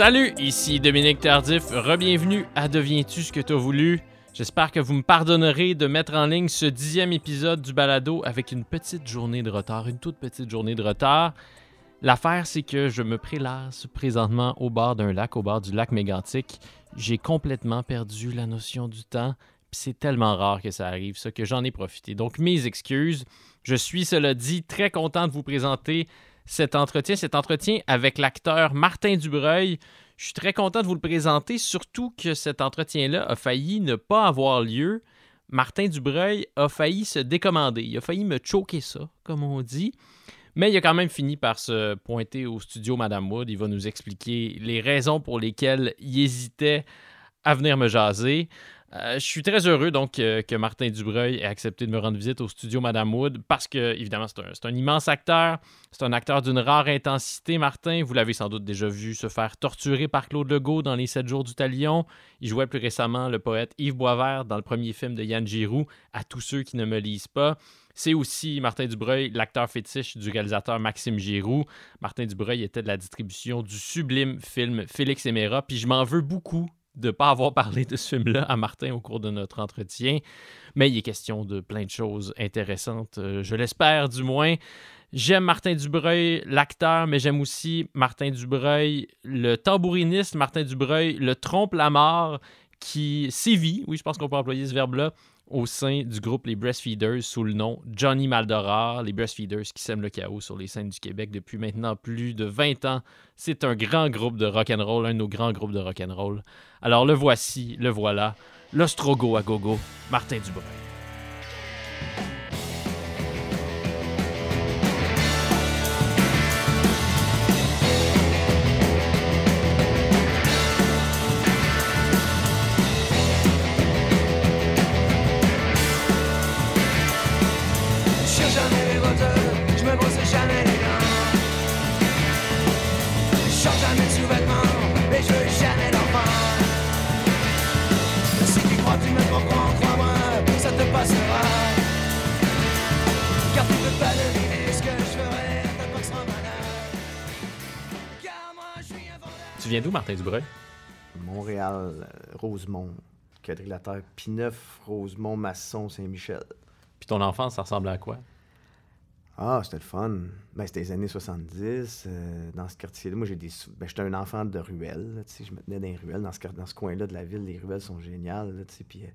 Salut, ici Dominique Tardif. Rebienvenue à Deviens-tu ce que t'as voulu? J'espère que vous me pardonnerez de mettre en ligne ce dixième épisode du balado avec une petite journée de retard, une toute petite journée de retard. L'affaire, c'est que je me prélasse présentement au bord d'un lac, au bord du lac mégantique. J'ai complètement perdu la notion du temps. C'est tellement rare que ça arrive, ça, que j'en ai profité. Donc, mes excuses. Je suis, cela dit, très content de vous présenter cet entretien, cet entretien avec l'acteur Martin Dubreuil. Je suis très content de vous le présenter, surtout que cet entretien-là a failli ne pas avoir lieu. Martin Dubreuil a failli se décommander. Il a failli me choquer ça, comme on dit. Mais il a quand même fini par se pointer au studio Madame Wood. Il va nous expliquer les raisons pour lesquelles il hésitait à venir me jaser. Euh, je suis très heureux donc euh, que Martin Dubreuil ait accepté de me rendre visite au studio Madame Wood parce que, évidemment, c'est un, immense acteur. C'est un acteur d'une rare intensité, Martin. Vous l'avez sans doute déjà vu se faire torturer par Claude Legault dans Les Sept jours du Talion. Il jouait plus récemment le poète Yves Boisvert dans le premier film de Yann Giroux, À tous ceux qui ne me lisent pas. C'est aussi Martin Dubreuil, l'acteur fétiche du réalisateur Maxime Giroux. Martin Dubreuil était de la distribution du sublime film Félix Éméra, puis je m'en veux beaucoup de ne pas avoir parlé de ce film-là à Martin au cours de notre entretien. Mais il est question de plein de choses intéressantes, euh, je l'espère du moins. J'aime Martin Dubreuil, l'acteur, mais j'aime aussi Martin Dubreuil, le tambouriniste Martin Dubreuil, le trompe-la-mort qui sévit, oui, je pense qu'on peut employer ce verbe-là, au sein du groupe Les Breastfeeders sous le nom Johnny Maldoror, les Breastfeeders qui sèment le chaos sur les scènes du Québec depuis maintenant plus de 20 ans. C'est un grand groupe de rock'n'roll, un de nos grands groupes de rock'n'roll. Alors le voici, le voilà, l'Ostrogo à gogo, Martin Dubreuil. Viens d'où, Martin Dubreuil? Montréal, Rosemont, quadrilatère Pineuf, Rosemont, Masson, Saint-Michel. Puis ton enfance, ça ressemblait à quoi? Ah, c'était le fun. Ben, c'était les années 70. Euh, dans ce quartier-là, moi, j'ai des. Ben, j'étais un enfant de ruelle. je me tenais dans les ruelles. Dans ce, dans ce coin-là de la ville, les ruelles sont géniales. Puis, euh,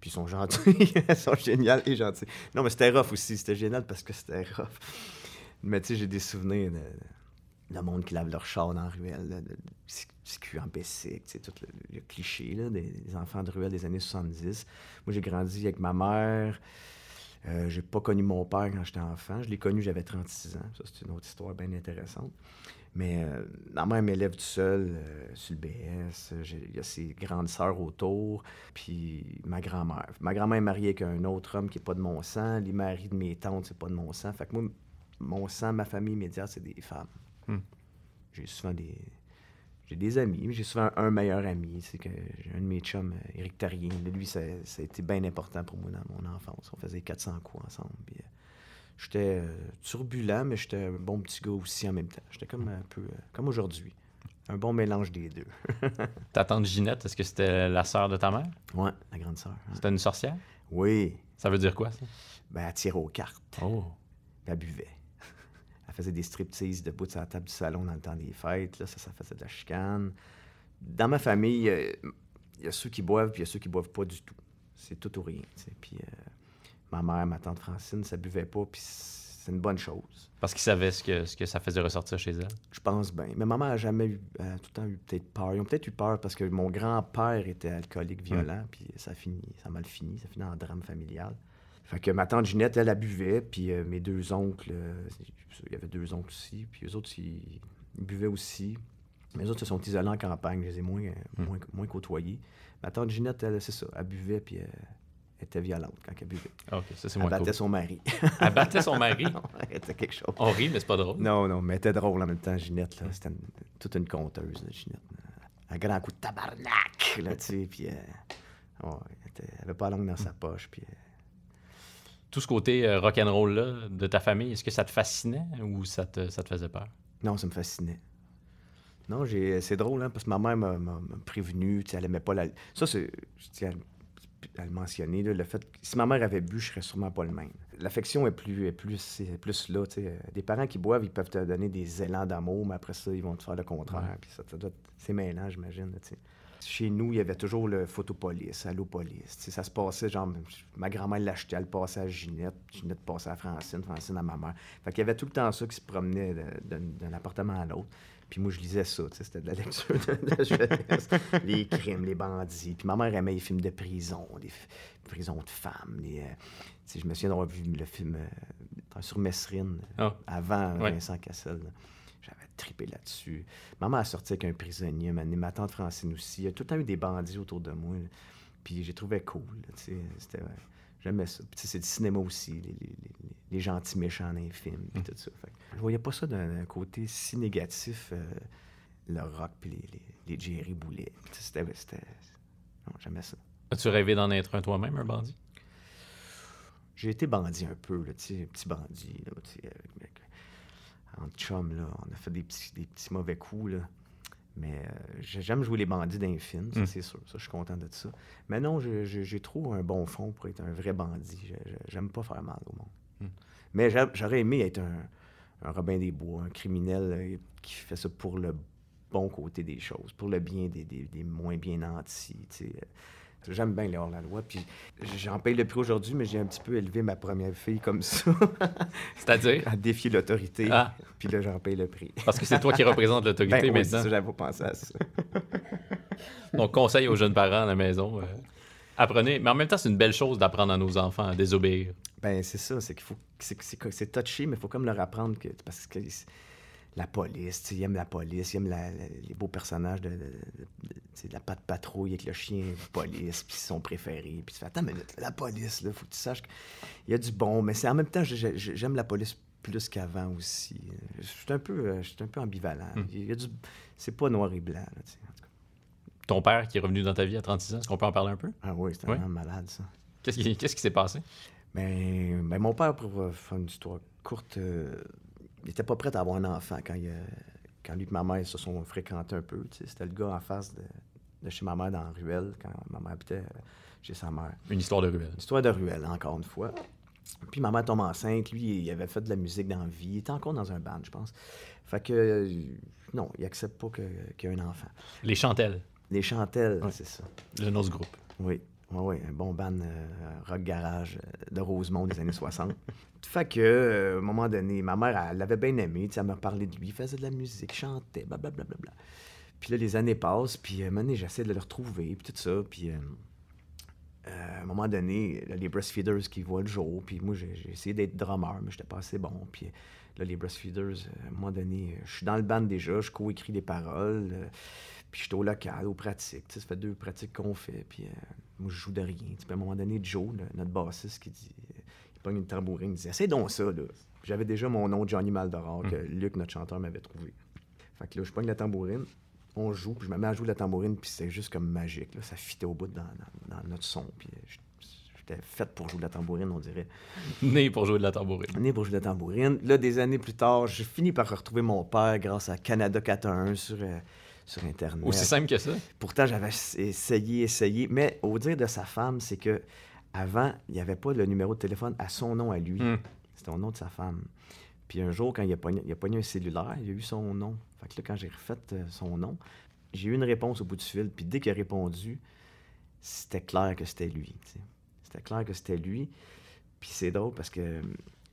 puis ils sont gentils. Elles sont géniales et gentilles. Non, mais c'était rough aussi. C'était génial parce que c'était rough. Mais tu sais, j'ai des souvenirs de le monde qui lave leur char dans la ruelle, le CQ en tout le, cliché des, enfants de ruelle des années 70. Moi, j'ai grandi avec ma mère. Euh, j'ai pas connu mon père quand j'étais enfant. Je l'ai connu, j'avais 36 ans. Ça, c'est une autre histoire bien intéressante. Mais euh, ma mère m'élève tout seul euh, sur le BS. Il y a ses grandes sœurs autour. Puis ma grand-mère. Ma grand-mère est mariée avec un autre homme qui n'est pas de mon sang. Les maris de mes tantes, c'est pas de mon sang. Fait que moi, mon sang, ma famille immédiate, c'est des femmes. Hmm. J'ai souvent des. J'ai des amis, mais j'ai souvent un, meilleur ami. C'est que j'ai un de mes chums, Eric euh, Tarien. Lui, ça, a été bien important pour moi dans mon enfance. On faisait 400 coups ensemble. Euh, j'étais euh, turbulent, mais j'étais un bon petit gars aussi en même temps. J'étais comme un peu comme aujourd'hui. Un bon mélange des deux. ta tante Ginette, est-ce que c'était la sœur de ta mère? Oui, la grande sœur. C'était une sorcière? Oui. Ça veut dire quoi, ça? Ben, elle tirait aux cartes. Oh. Elle buvait faisait des striptease debout sur la table du salon dans le temps des fêtes. Là, ça, ça faisait de la chicane. Dans ma famille, il y a ceux qui boivent, puis il y a ceux qui boivent pas du tout. C'est tout ou rien. Puis euh, ma mère, ma tante Francine, ça buvait pas, puis c'est une bonne chose. Parce qu'ils savaient ce que, ce que ça faisait ressortir chez elle? Je pense bien. Mais maman n'a jamais eu, tout le temps eu peut-être peur. Ils ont peut-être eu peur parce que mon grand-père était alcoolique violent, mm. puis ça a fini, ça a mal fini, ça a fini en drame familial. Fait que ma tante Ginette, elle, a buvait, puis euh, mes deux oncles, euh, il y avait deux oncles aussi, puis eux autres, ils, buvaient aussi. Mais eux autres se sont isolés en campagne, je les ai moins, hmm. moins, moins côtoyés. Ma tante Ginette, elle, c'est ça, elle buvait, puis elle était violente quand elle buvait. Ah, OK, ça, c'est Elle battait son mari. elle battait son mari? elle était quelque chose. On rit, mais c'est pas drôle. Non, non, mais elle était drôle en même temps, Ginette, là. C'était toute une conteuse, Ginette. Un grand coup de tabarnak, là, tu sais, puis... Euh, elle, avait pas la langue dans sa poche, puis tout ce côté euh, rock'n'roll-là de ta famille, est-ce que ça te fascinait ou ça te, ça te faisait peur? Non, ça me fascinait. Non, j'ai, c'est drôle, hein, parce que ma mère m'a, m'a- m'a prévenu, elle aimait pas la... Ça, c'est, je tiens à, le- à le mentionner, là, le fait que si ma mère avait bu, je serais sûrement pas le même. L'affection est plus, est plus, est plus là, tu sais. Euh, Des parents qui boivent, ils peuvent te donner des élans d'amour, mais après ça, ils vont te faire le contraire, Ouais. puis ça, ça doit être- c'est mêlant, j'imagine, là, tu sais. Chez nous, il y avait toujours le. Tu sais, ça se passait, genre, ma grand-mère l'achetait, elle passait à Ginette, Ginette passait à Francine, Francine à ma mère. Fait qu'il y avait tout le temps ça qui se promenait d'un appartement à l'autre. Puis moi, je lisais ça, tu sais, c'était de la lecture de, de jeunesse. les crimes, les bandits. Puis ma mère aimait les films de prison, les prisons de femmes. Les, euh, je me souviens d'avoir vu le film euh, sur Messrine, Ah. avant Ouais. Vincent Cassel. là. J'avais trippé là-dessus. Maman a sorti avec un prisonnier, ma, tante Francine aussi. Il y a tout le temps eu des bandits autour de moi. là. Puis j'ai trouvé cool. C'était... J'aimais ça. Puis c'est du cinéma aussi, les, les- les- les gentils méchants dans les films, puis tout ça. Fait je voyais pas ça d'un côté si négatif, euh, le rock puis les, Jerry Boulet. C'était... Non, j'aimais ça. As-tu rêvé d'en être un toi-même, un bandit? J'ai été bandit un peu, là, petit bandit, là, avec- en chum, là, on a fait des petits, des petits mauvais coups, là. Mais euh, j'ai- j'aime jouer les bandits d'un film, ça, Mm. c'est sûr. Ça, je suis content de ça. Mais non, j'ai trop un bon fond pour être un vrai bandit. J'aime pas faire mal au monde. Mm. Mais j'a- j'aurais aimé être un, un Robin des Bois, un criminel euh, qui fait ça pour le bon côté des choses, pour le bien des, des- des moins bien nantis, sais. J'aime bien les hors-la-loi. Puis j'en paye le prix aujourd'hui, mais j'ai un petit peu élevé ma première fille comme ça, C'est-à-dire? à défier l'autorité. Ah. Puis là, j'en paye le prix. Parce que c'est toi qui représente l'autorité Ben oui, maintenant. ça, j'avais pas pensé à ça. Donc, conseil aux jeunes parents à la maison. euh, apprenez. Mais en même temps, c'est une belle chose d'apprendre à nos enfants à désobéir. Ben, c'est ça, c'est qu'il faut. C'est, touché, mais il faut comme leur apprendre que. Parce que la police, ils aiment la police, ils aiment la- la- les beaux personnages de, de, de- sais, de la patte patrouille avec le chien police, puis c'est son préféré. Puis tu fais, attends, mais la police, là, faut que tu saches qu'il y a du bon. Mais c'est en même temps, j'aime la police plus qu'avant aussi. Je suis un peu, euh, je suis un peu ambivalent. Hmm. Il y a du, c'est pas noir et blanc, là, tu sais, en tout cas. Ton père qui est revenu dans ta vie à 36 ans, est-ce qu'on peut en parler un peu? Ah oui, c'est Ouais. vraiment malade, ça. Qu'est-ce qui qu'est-ce qui s'est passé? Ben, ben, mon père, pour euh, faire une histoire courte, euh, il était pas prêt à avoir un enfant quand, il, euh, quand lui et ma mère se sont fréquentés un peu. C'était le gars en face de, de chez ma mère dans la ruelle, quand ma mère habitait euh, chez sa mère. Une histoire de ruelle. Une histoire de ruelle, encore une fois. Puis ma mère tombe enceinte. Lui, il avait fait de la musique dans la vie. Il était encore dans un band, je pense. Fait que, euh, non, il accepte pas qu'il y ait un enfant. Les Chantelles, Les Chantelles, Ouais. c'est ça. le du groupe. Oui, oui, oui, un bon band euh, rock garage euh, de Rosemont des années 60. Fait que, euh, à un moment donné, ma mère, elle l'avait bien aimé, tu sais, elle m'a parlé de lui, il faisait de la musique, chantait, blablabla. Bla, bla. Puis là, les années passent, puis euh, à un moment donné, j'essaie de le retrouver, puis tout ça, puis à un moment donné, là, les breastfeeders qui voient le jour, puis moi, j'ai j'ai essayé d'être drummer, mais j'étais pas assez bon, puis là, les breastfeeders, à un moment donné, je suis dans le band déjà, je co-écris des paroles, puis je suis au local, aux pratiques. Tu sais, ça fait deux pratiques qu'on fait. Puis euh, moi, je joue de rien. Tu sais, puis à un moment donné, Joe, le- notre bassiste, qui dit, euh, il pogne une tambourine, il dit Essaye donc ça, là. J'avais déjà mon nom, Johnny Maldoror, que Luc, notre chanteur, m'avait trouvé. Fait que là, je pogne la tambourine, on joue, puis je me mets à jouer la tambourine, puis c'est juste comme magique. Là. Ça fitait au bout dans, dans- dans notre son. Puis euh, j'étais fait pour jouer de la tambourine, on dirait. Né pour jouer de la tambourine. Né pour jouer de la tambourine. Là, des années plus tard, j'ai fini par retrouver mon père grâce à Canada 411 sur, euh, sur Internet. Aussi simple que ça. Pourtant, j'avais essayé, essayé. Mais au dire de sa femme, c'est que avant, il n'y avait pas le numéro de téléphone à son nom à lui. Hmm. C'était au nom de sa femme. Puis un jour, quand il a pogné, il a pogné un cellulaire, il a eu son nom. Fait que là, quand j'ai refait euh, son nom, j'ai eu une réponse au bout du fil. Puis dès qu'il a répondu, c'était clair que c'était lui. C'était clair que c'était lui. Puis c'est drôle parce que euh,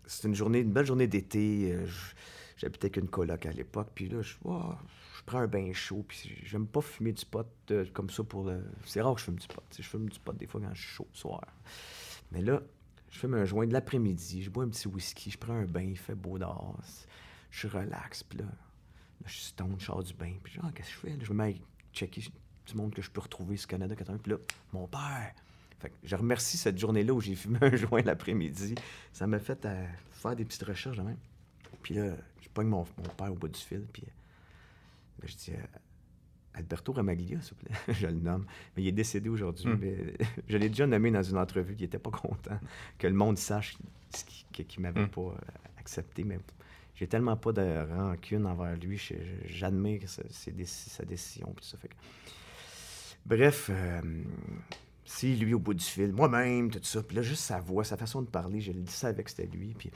c'est une journée, une belle journée d'été. euh, J'habitais avec une coloc à l'époque. Puis là, je, oh, je prends un bain chaud. Puis j'aime pas fumer du pot euh, comme ça pour le. C'est rare que je fume du pot. Je fume du pot des fois quand je suis chaud le soir. Mais là, je fume un joint de l'après-midi, je bois un petit whisky, je prends un bain, il fait beau dehors. Je suis relax, puis là, là, je suis stone, je sors du bain. Puis genre, qu'est-ce que je fais? là? Je me mets checker du monde que je peux retrouver sur Canada 80. Puis là, mon père! Fait que je remercie cette journée-là où j'ai fumé un joint l'après-midi. Ça m'a fait euh, faire des petites recherches de même. Puis là, je pogne mon, mon père au bout du fil, puis euh, là, je dis... euh, Alberto Ramaglia, s'il vous plaît, je le nomme. Mais il est décédé aujourd'hui. Hmm. mais je l'ai déjà nommé dans une entrevue. Il n'était pas content que le monde sache qu'il m'avait Hmm. pas euh, accepté. Mais j'ai tellement pas de rancune envers lui. J'admire sa, décision. tout ça fait que- Bref, euh, c'est lui au bout du fil, moi-même, tout ça. Puis là, juste sa voix, sa façon de parler, je le savais que c'était lui. Puis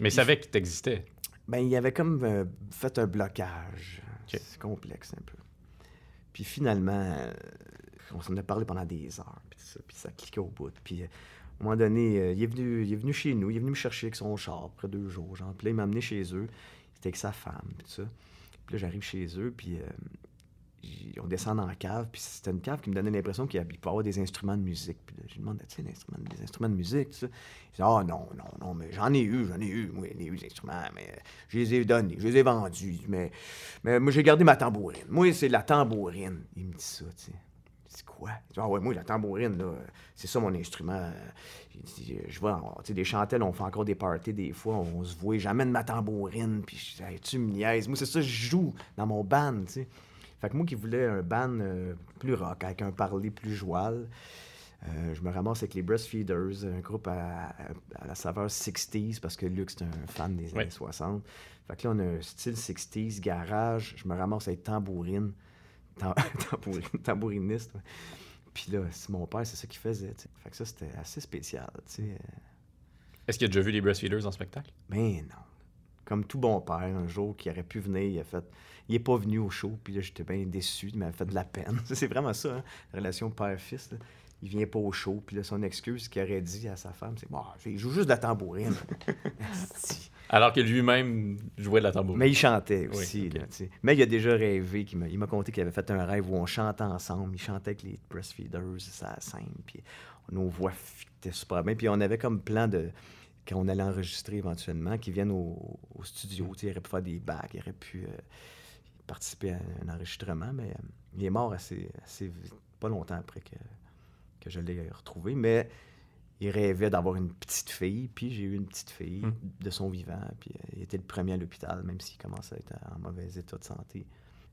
Mais il savait qu'il t'existait. ben, il avait comme euh, fait un blocage. C'est complexe un peu. Puis finalement, euh, on s'en a parlé pendant des heures, puis ça, puis ça cliquait au bout. Puis euh, à un moment donné, euh, il, est venu, il est venu chez nous, il est venu me chercher avec son char après deux jours. Genre. Puis là, il m'a amené chez eux. C'était avec sa femme, puis tout ça. Puis là, j'arrive chez eux, puis on descend dans la cave, puis c'était une cave qui me donnait l'impression qu'il peut y avoir des instruments de musique. Puis je lui demande, tu sais, des instruments de musique. Il dit, ah non, non, non, mais j'en ai eu, j'en ai eu, moi, j'en ai eu des instruments, mais je les ai donnés, je les ai vendus, mais, mais moi, j'ai gardé ma tambourine. Moi, c'est la tambourine. Il me dit ça, tu sais. C'est quoi? Il dit, ah ouais, moi, la tambourine, là, c'est ça mon instrument. Je vois, tu sais, des chantelles, on fait encore des parties des fois, on se voit, j'amène ma tambourine, puis Hey, tu me niaises. Moi, c'est ça, je joue dans mon band, tu sais. Fait que moi qui voulais un band euh, plus rock, avec un parler plus joual, euh, je me ramasse avec les Breastfeeders, un groupe à, à- à la saveur 60s, parce que Luc, c'est un fan des années 60. Fait que là, on a un style 60s, garage. Je me ramasse avec tambourine. Tam- tambourine tambouriniste. ouais. Puis là, c'est mon père, c'est ça qu'il faisait. Fait que ça, c'était assez spécial. sais. Est-ce qu'il a déjà vu les Breastfeeders en spectacle? Mais non. Comme tout bon père, un jour qui aurait pu venir, il a fait. Il est pas venu au show, puis là, j'étais bien déçu, il m'a fait de la peine. c'est vraiment ça, hein, la relation père-fils. Il vient pas au show, puis là, son excuse qu'il aurait dit à sa femme, c'est Bon, il joue juste de la tambourine. Alors que lui-même jouait de la tambourine. Mais il chantait Oui, aussi. là. Mais il a déjà rêvé. qu'il il m'a conté qu'il avait fait un rêve où on chantait ensemble. Il chantait avec les breastfeeders, ça scène. Puis nos voix fitaient super bien. Puis on avait comme plan de. Quand on allait enregistrer éventuellement, qu'ils viennent au, au studio. Il aurait pu faire des bacs, il aurait pu euh, participer à un enregistrement. Mais euh, il est mort assez, assez vite, pas longtemps après que, que je l'ai retrouvé. Mais il rêvait d'avoir une petite fille, puis j'ai eu une petite fille Hmm. de son vivant, puis euh, il était le premier à l'hôpital, même s'il commençait à être en mauvais état de santé.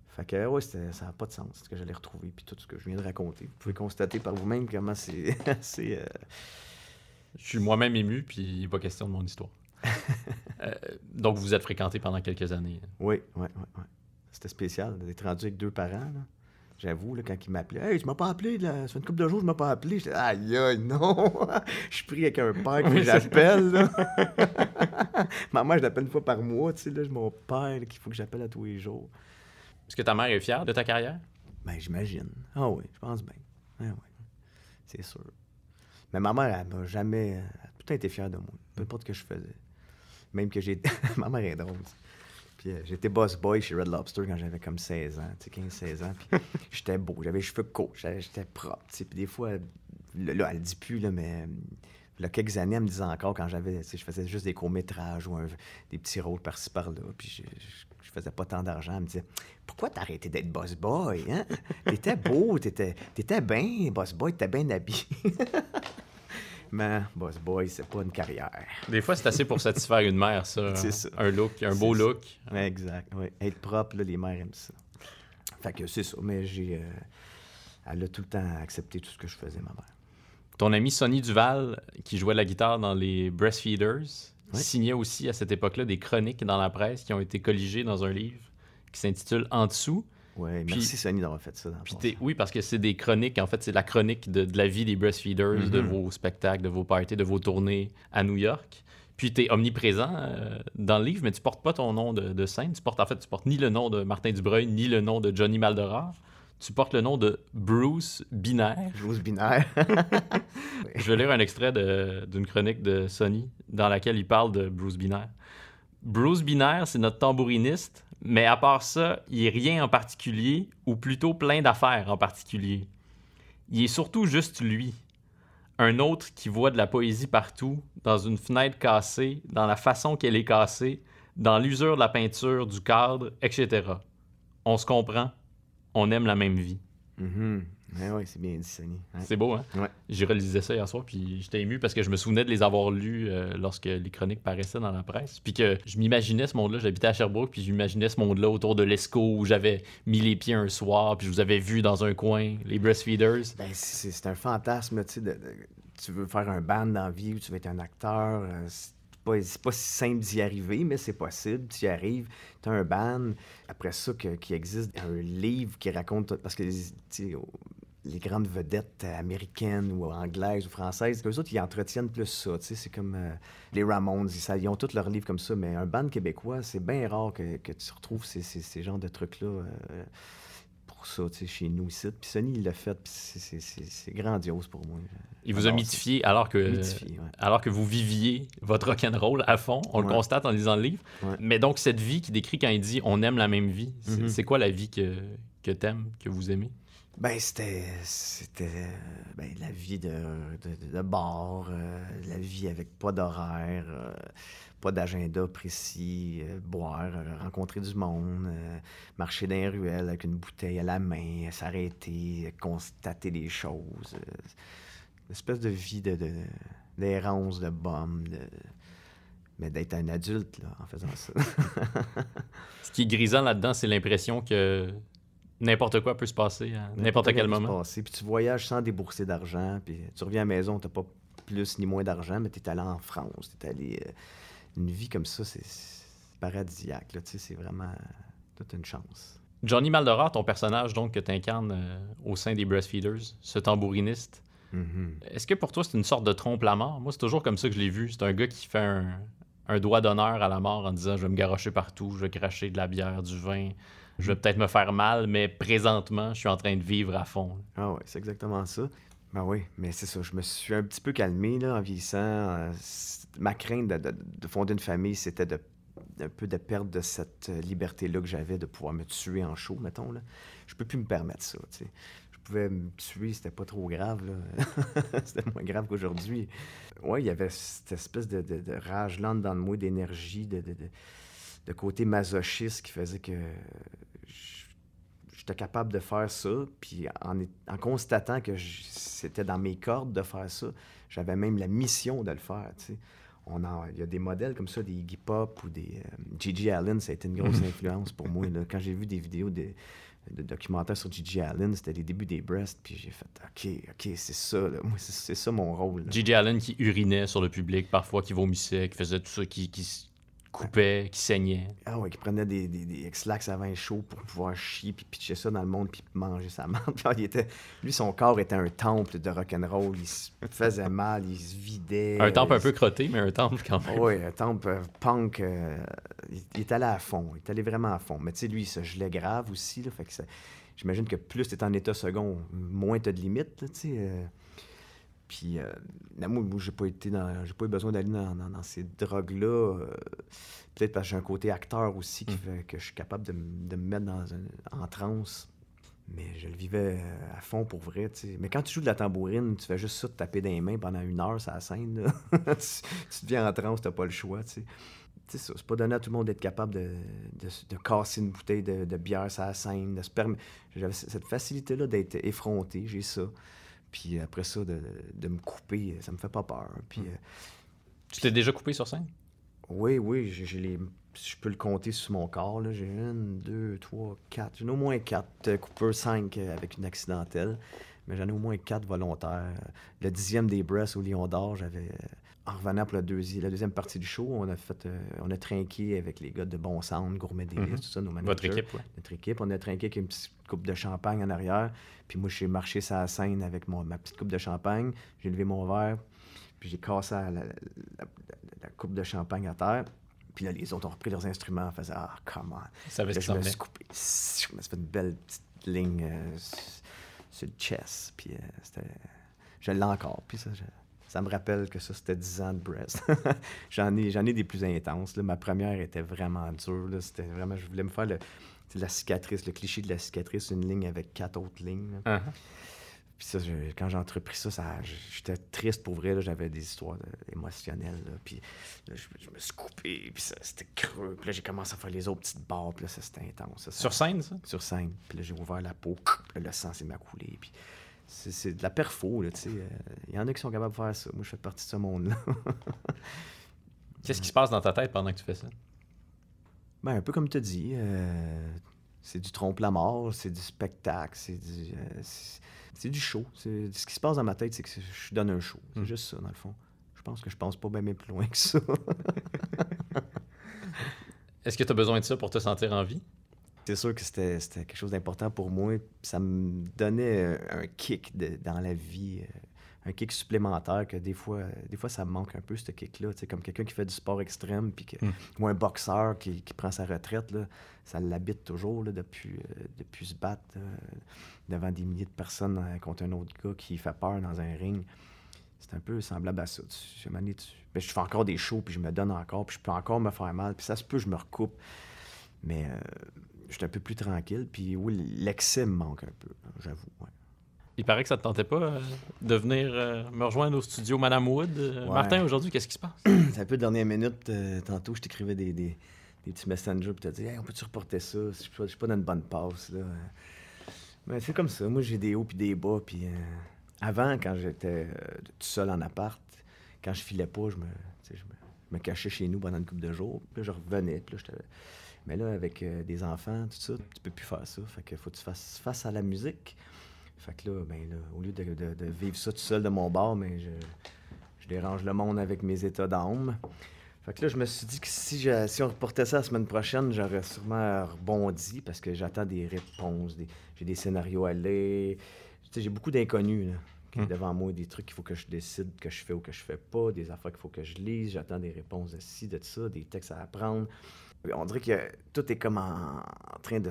Fait que, ouais, ça n'a pas de sens, ce que j'allais retrouver, puis tout ce que je viens de raconter. Vous pouvez constater par vous-même comment c'est assez... euh, Je suis moi-même ému, puis il n'est pas question de mon histoire. Euh, donc, vous vous êtes fréquentés pendant quelques années. Oui, oui, oui, oui. C'était spécial d'être rendu avec deux parents, là. J'avoue, là, quand ils m'appelaient, Hey, tu m'as pas appelé, là. ça fait une couple de jours, je m'as pas appelé. J'étais, aïe, aïe, non. je suis pris avec un père que Oui, j'appelle, là. Maman, je l'appelle une fois par mois, tu sais, là, mon père là, qu'il faut que j'appelle à tous les jours. Est-ce que ta mère est fière de ta carrière? Ben, j'imagine. Ah oui, je pense bien. Ah oui, c'est sûr. Mais ma mère, elle m'a jamais. Elle a tout le temps été fière de moi, peu importe ce que je faisais. Même que j'ai. ma mère est drôle. Puis euh, j'étais boss boy chez Red Lobster quand j'avais comme 16 ans, tu sais, 15-16 ans. Puis j'étais beau, j'avais les cheveux courts, j'étais propre, tu sais. Puis des fois, là, là, elle le dit plus, là, mais. euh, Il y a quelques années, elle me disait encore quand j'avais, tu sais, je faisais juste des courts-métrages ou un- des petits rôles par-ci par-là, puis je, je, je faisais pas tant d'argent. Elle me disait Pourquoi t'as arrêté d'être boss boy hein? T'étais beau, t'étais, t'étais bien, boss boy, t'étais bien habillé. Mais boss boy, c'est pas une carrière. Des fois, c'est assez pour satisfaire une mère, ça. C'est hein. ça. Un look, un beau ça. look. Exact. ouais. Être propre, là, les mères aiment ça. Fait que c'est ça. Mais j'ai. euh, elle a tout le temps accepté tout ce que je faisais, ma mère. Ton ami Sonny Duval, qui jouait la guitare dans les Breastfeeders, signait aussi à cette époque-là des chroniques dans la presse qui ont été colligées dans un livre qui s'intitule En dessous. Ouais, Puis- merci Sonny d'avoir fait ça. Dans Puis oui, parce que c'est des chroniques. En fait, c'est la chronique de, de la vie des breastfeeders, de Mhm. vos spectacles, de vos parties, de vos tournées à New York. Puis tu es omniprésent euh, dans le livre, mais tu portes pas ton nom de, de scène. Tu portes, en fait, tu portes ni le nom de Martin Dubreuil, ni le nom de Johnny Maldoror. Tu portes le nom de Bruce Binaire. Joueuse binaire. Je vais lire un extrait d'une chronique de Sony dans laquelle il parle de Bruce Binaire. Bruce Binaire, c'est notre tambouriniste, mais à part ça, il est rien en particulier, ou plutôt plein d'affaires en particulier. Il est surtout juste lui. Un autre qui voit de la poésie partout, dans une fenêtre cassée, dans la façon qu'elle est cassée, dans l'usure de la peinture, du cadre, etc. On se comprend, on aime la même vie. Mhm. Ouais, ouais, c'est bien dit, Sonny. Ouais. C'est beau, hein? J'ai relisé ça hier soir, puis j'étais ému parce que je me souvenais de les avoir lus euh, lorsque les chroniques paraissaient dans la presse. Puis que je m'imaginais ce monde-là, j'habitais à Sherbrooke, puis je m'imaginais ce monde-là autour de l'ESCO où j'avais mis les pieds un soir, puis je vous avais vu dans un coin, les breastfeeders. Ben, c'est un fantasme, tu sais, de- de- tu veux faire un band dans la vie ou tu veux être un acteur. euh, c'est pas, si simple d'y arriver, mais c'est possible. Tu y arrives, tu as un ban. Après ça, que- qu'il existe un livre qui raconte. Parce que les grandes vedettes américaines ou anglaises ou françaises, eux autres, ils entretiennent plus ça. tu sais, C'est comme euh, les Ramones, ils, ont tous leurs livres comme ça. Mais un band québécois, c'est bien rare que, que tu retrouves ces, ces, ces genres de trucs-là. euh, pour ça, tu sais, chez nous ici. Puis Sony, il l'a fait, puis c'est- grandiose pour moi. Il vous a mythifié alors que, Mythifié, ouais. alors que vous viviez votre rock'n'roll à fond. On le constate en lisant le livre. Ouais. Mais donc, cette vie qui décrit quand il dit on aime la même vie, c'est Mhm. c'est quoi la vie que, que t'aimes, que vous aimez? Ben, c'était. C'était. euh, Ben, la vie de, de, de euh, la vie avec pas d'horaire, euh, pas d'agenda précis, boire, rencontrer du monde, marcher dans les ruelles avec une bouteille à la main, s'arrêter, constater des choses. une espèce de vie de. de d'errance, de bombe. Mais d'être un adulte, là, en faisant ça. Ce qui est grisant là-dedans, c'est l'impression que n'importe quoi peut se passer à n'importe rien quel peut se moment. passer. Puis tu voyages sans débourser d'argent, puis tu reviens à la maison, t'as pas plus ni moins d'argent, mais t'es allé en France, t'es allé... euh, une vie comme ça, c'est paradisiaque, là, tu sais, c'est vraiment toute une chance. Johnny Maldoror, ton personnage donc que tu incarnes au sein des Breastfeeders, ce tambouriniste, Mhm. est-ce que pour toi c'est une sorte de trompe-la-mort? Moi, c'est toujours comme ça que je l'ai vu. C'est un gars qui fait un, un doigt d'honneur à la mort en disant je vais me garocher partout, je vais cracher de la bière, du vin, je vais peut-être me faire mal, mais présentement, je suis en train de vivre à fond. Ah ouais, c'est exactement ça. Ben oui, mais c'est ça, je me suis un petit peu calmé, là, en vieillissant. Ma crainte de, de- de fonder une famille, c'était de un peu de perdre de cette euh, liberté-là que j'avais de pouvoir me tuer en show, mettons. Là. Je peux plus me permettre ça. Je pouvais me tuer, c'était pas trop grave, c'était moins grave qu'aujourd'hui. Ouais, il y avait cette espèce de, de, de rage lente dans le moi, d'énergie, de, de, de, côté masochiste qui faisait que j'étais capable de faire ça, puis en, en constatant que c'était dans mes cordes de faire ça, j'avais même la mission de le faire. On Il y a des modèles comme ça, des Iggy Pop ou des... euh, Gigi Allen, ça a été une grosse influence pour moi. là. Quand j'ai vu des vidéos de, de documentaires sur Gigi Allen, c'était les débuts des breasts, puis j'ai fait « OK, OK, c'est ça, là. Moi, c'est ça mon rôle. là. J.J. Allen qui urinait sur le public, parfois qui vomissait, qui faisait tout ça, qui, coupait, qui saignait. Ah ouais, qui prenait des, des, des X-Lax à vin chaud pour pouvoir chier, puis pitcher ça dans le monde, puis manger sa il était... Lui, son corps était un temple de rock'n'roll. Il se faisait mal, il se vidait. Un temple un peu crotté, mais un temple quand même. Oui, un temple euh, punk. euh, il, il est allé à fond. Il est allé vraiment à fond. Mais tu sais, lui, il se gelait grave aussi. Là, fait que ça- j'imagine que plus tu es en état second, moins tu as de limites. Là, tu sais, euh. Puis, euh, là, moi, j'ai pas été dans. J'ai pas eu besoin d'aller dans, dans- dans ces drogues-là. euh, Peut-être parce que j'ai un côté acteur aussi qui Mm. fait que je suis capable de, me mettre dans en transe. Mais je le vivais euh, à fond pour vrai. Mais quand tu joues de la tambourine, tu fais juste ça, te taper les mains pendant une heure sur la scène. là. tu, tu deviens en transe, t'as pas le choix, ça, c'est pas donné à tout le monde d'être capable de, de- de casser une bouteille de, de bière sur la scène, de se permettre... J'avais cette facilité-là d'être effronté, j'ai ça. Puis après ça, de, de me couper, ça me fait pas peur. Puis... euh, Tu t'es déjà coupé sur scène? oui, oui, j'ai les. Je peux le compter sur mon corps. là. J'ai une, deux, trois, quatre. J'en ai au moins quatre euh, coupeurs, cinq euh, avec une accidentelle. Mais j'en ai au moins quatre volontaires. Le dixième des breasts au Lion d'Or, j'avais. En revenant pour la, deuxi- la deuxième partie du show, on a fait, euh, on a trinqué avec les gars de Bon Sound, Gourmet Délice, Mhm. tout ça, nos managers. Votre équipe, oui. Notre équipe, on a trinqué avec une petite coupe de champagne en arrière. Puis moi, j'ai marché sur la scène avec mon, ma petite coupe de champagne. J'ai levé mon verre, puis j'ai cassé la, la- la- la coupe de champagne à terre. Puis là, les autres ont repris leurs instruments en faisant Ah, come on. Ce Là, je me suis coupé. Je me suis fait une belle petite ligne euh, sur, sur le chest. Puis euh, c'était. Je l'ai encore. Puis ça, je- ça me rappelle que ça, c'était 10 ans de breast. j'en, ai, j'en ai des plus intenses. là. Ma première était vraiment dure. C'était vraiment. Je voulais me faire le, la cicatrice, le cliché de la cicatrice, une ligne avec quatre autres lignes. Uh-huh. Puis ça, je- quand j'ai entrepris ça, ça j'étais triste pour vrai. J'avais des histoires de- émotionnelles. là. Puis là, je, je me suis coupé, puis ça, c'était creux. Puis là, j'ai commencé à faire les autres petites barres. Puis là, ça, c'était intense. ça, ça- Sur scène, ça? sur scène. Puis là, j'ai ouvert la peau. Puis le sang s'est m'accoulé. Puis c'est, c'est de la perfo, là, tu sais. Il y en a qui sont capables de faire ça. Moi, je fais partie de ce monde-là. Qu'est-ce qui se passe dans ta tête pendant que tu fais ça? ben, un peu comme tu as dit, euh, c'est du trompe-la-mort, c'est du spectacle, c'est du, euh, c'est, du show. C'est, ce qui se passe dans ma tête, c'est que je donne un show. C'est Mm. juste ça, dans le fond. Je pense que je pense pas bien plus loin que ça. Est-ce que tu as besoin de ça pour te sentir en vie? C'est sûr que c'était quelque chose d'important pour moi. Ça me donnait un, kick dans la vie, euh, un kick supplémentaire que des fois, des fois ça me manque un peu, ce kick-là. Comme quelqu'un qui fait du sport extrême, puis que, hmm. ou un boxeur qui, prend sa retraite, là, ça l'habite toujours là, depuis, euh, depuis se battre devant des milliers de personnes euh, contre un autre gars qui fait peur dans un ring. C'est un peu semblable à ça. Tu, ben, je fais encore des shows, puis je me donne encore, puis je peux encore me faire mal, puis ça se peut, je me recoupe. Mais euh, je suis un peu plus tranquille, puis oui, l'excès me manque un peu, j'avoue. Il paraît que ça te tentait pas euh, de venir me rejoindre au studio Madame Wood. Martin, aujourd'hui, qu'est-ce qui se passe? C'est un peu dernière minute. tantôt, je t'écrivais des, des, petits messengers, puis tu dit hey, on peut-tu reporter ça? Je suis pas, suis pas dans une bonne passe. Là. Ben, c'est comme ça. Moi, j'ai des hauts puis des bas. Puis euh, avant, quand j'étais euh, tout seul en appart, quand je filais pas, je me, je me, cachais chez nous pendant une couple de jours. Puis là, je revenais. Puis là, Mais là, avec euh, des enfants, tout ça, tu peux plus faire ça. Fait que faut que tu fasses face à la musique. Fait que là, ben là, au lieu de, vivre ça tout seul de mon bar, mais ben, je, je dérange le monde avec mes états d'âme. Fait que là, je me suis dit que si, si on reportait ça la semaine prochaine, j'aurais sûrement rebondi parce que j'attends des réponses, j'ai des scénarios à lire. J'ai beaucoup d'inconnus qui hmm. devant moi, des trucs qu'il faut que je décide que je fais ou que je fais pas, des affaires qu'il faut que je lise. J'attends des réponses de ci, de ça, des textes à apprendre. On dirait que tout est comme en, train de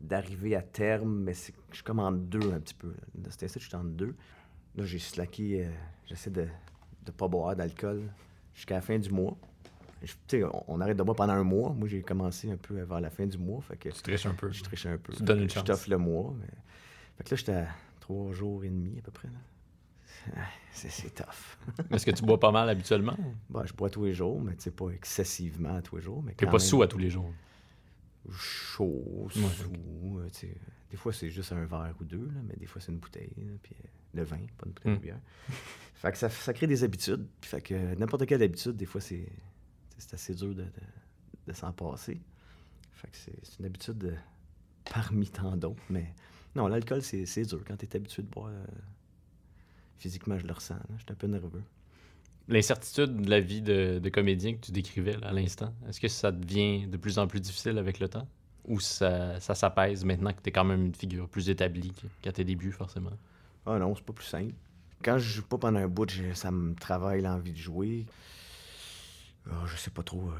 d'arriver à terme, mais je suis comme en deux un petit peu. C'était ça, je suis en deux. Là, j'ai slacké, euh, j'essaie de ne pas boire d'alcool jusqu'à la fin du mois. on, on arrête de boire pendant un mois. Moi, j'ai commencé un peu vers la fin du mois. Fait que tu triches un peu. Je triche un peu. Tu donnes une chance. Je t'offre le mois. Mais... Fait que là, j'étais à trois jours et demi à peu près. C'est tough. Est-ce que tu bois pas mal habituellement? Bah, je bois tous les jours, mais c'est pas excessivement tous les jours. Tu n'es pas sous à tous les jours? Chaud, sous. Euh, des fois, c'est juste un verre ou deux, là, mais des fois, c'est une bouteille. puis euh, le vin, pas une bouteille de hmm. bière. fait que ça, ça, crée des habitudes. Fait que n'importe quelle habitude, des fois, c'est assez dur de, de, s'en passer. Fait que c'est une habitude parmi tant d'autres. Mais non, l'alcool, c'est dur. Quand tu es habitué de boire, euh, physiquement, je le ressens. Je suis un peu nerveux. L'incertitude de la vie de, de comédien que tu décrivais à l'instant, est-ce que ça devient de plus en plus difficile avec le temps? Ou ça, ça s'apaise maintenant que tu es quand même une figure plus établie qu'à tes débuts, forcément? Ah non, c'est pas plus simple. Quand je joue pas pendant un bout, ça me travaille l'envie de jouer. Ah, je sais pas trop. Euh,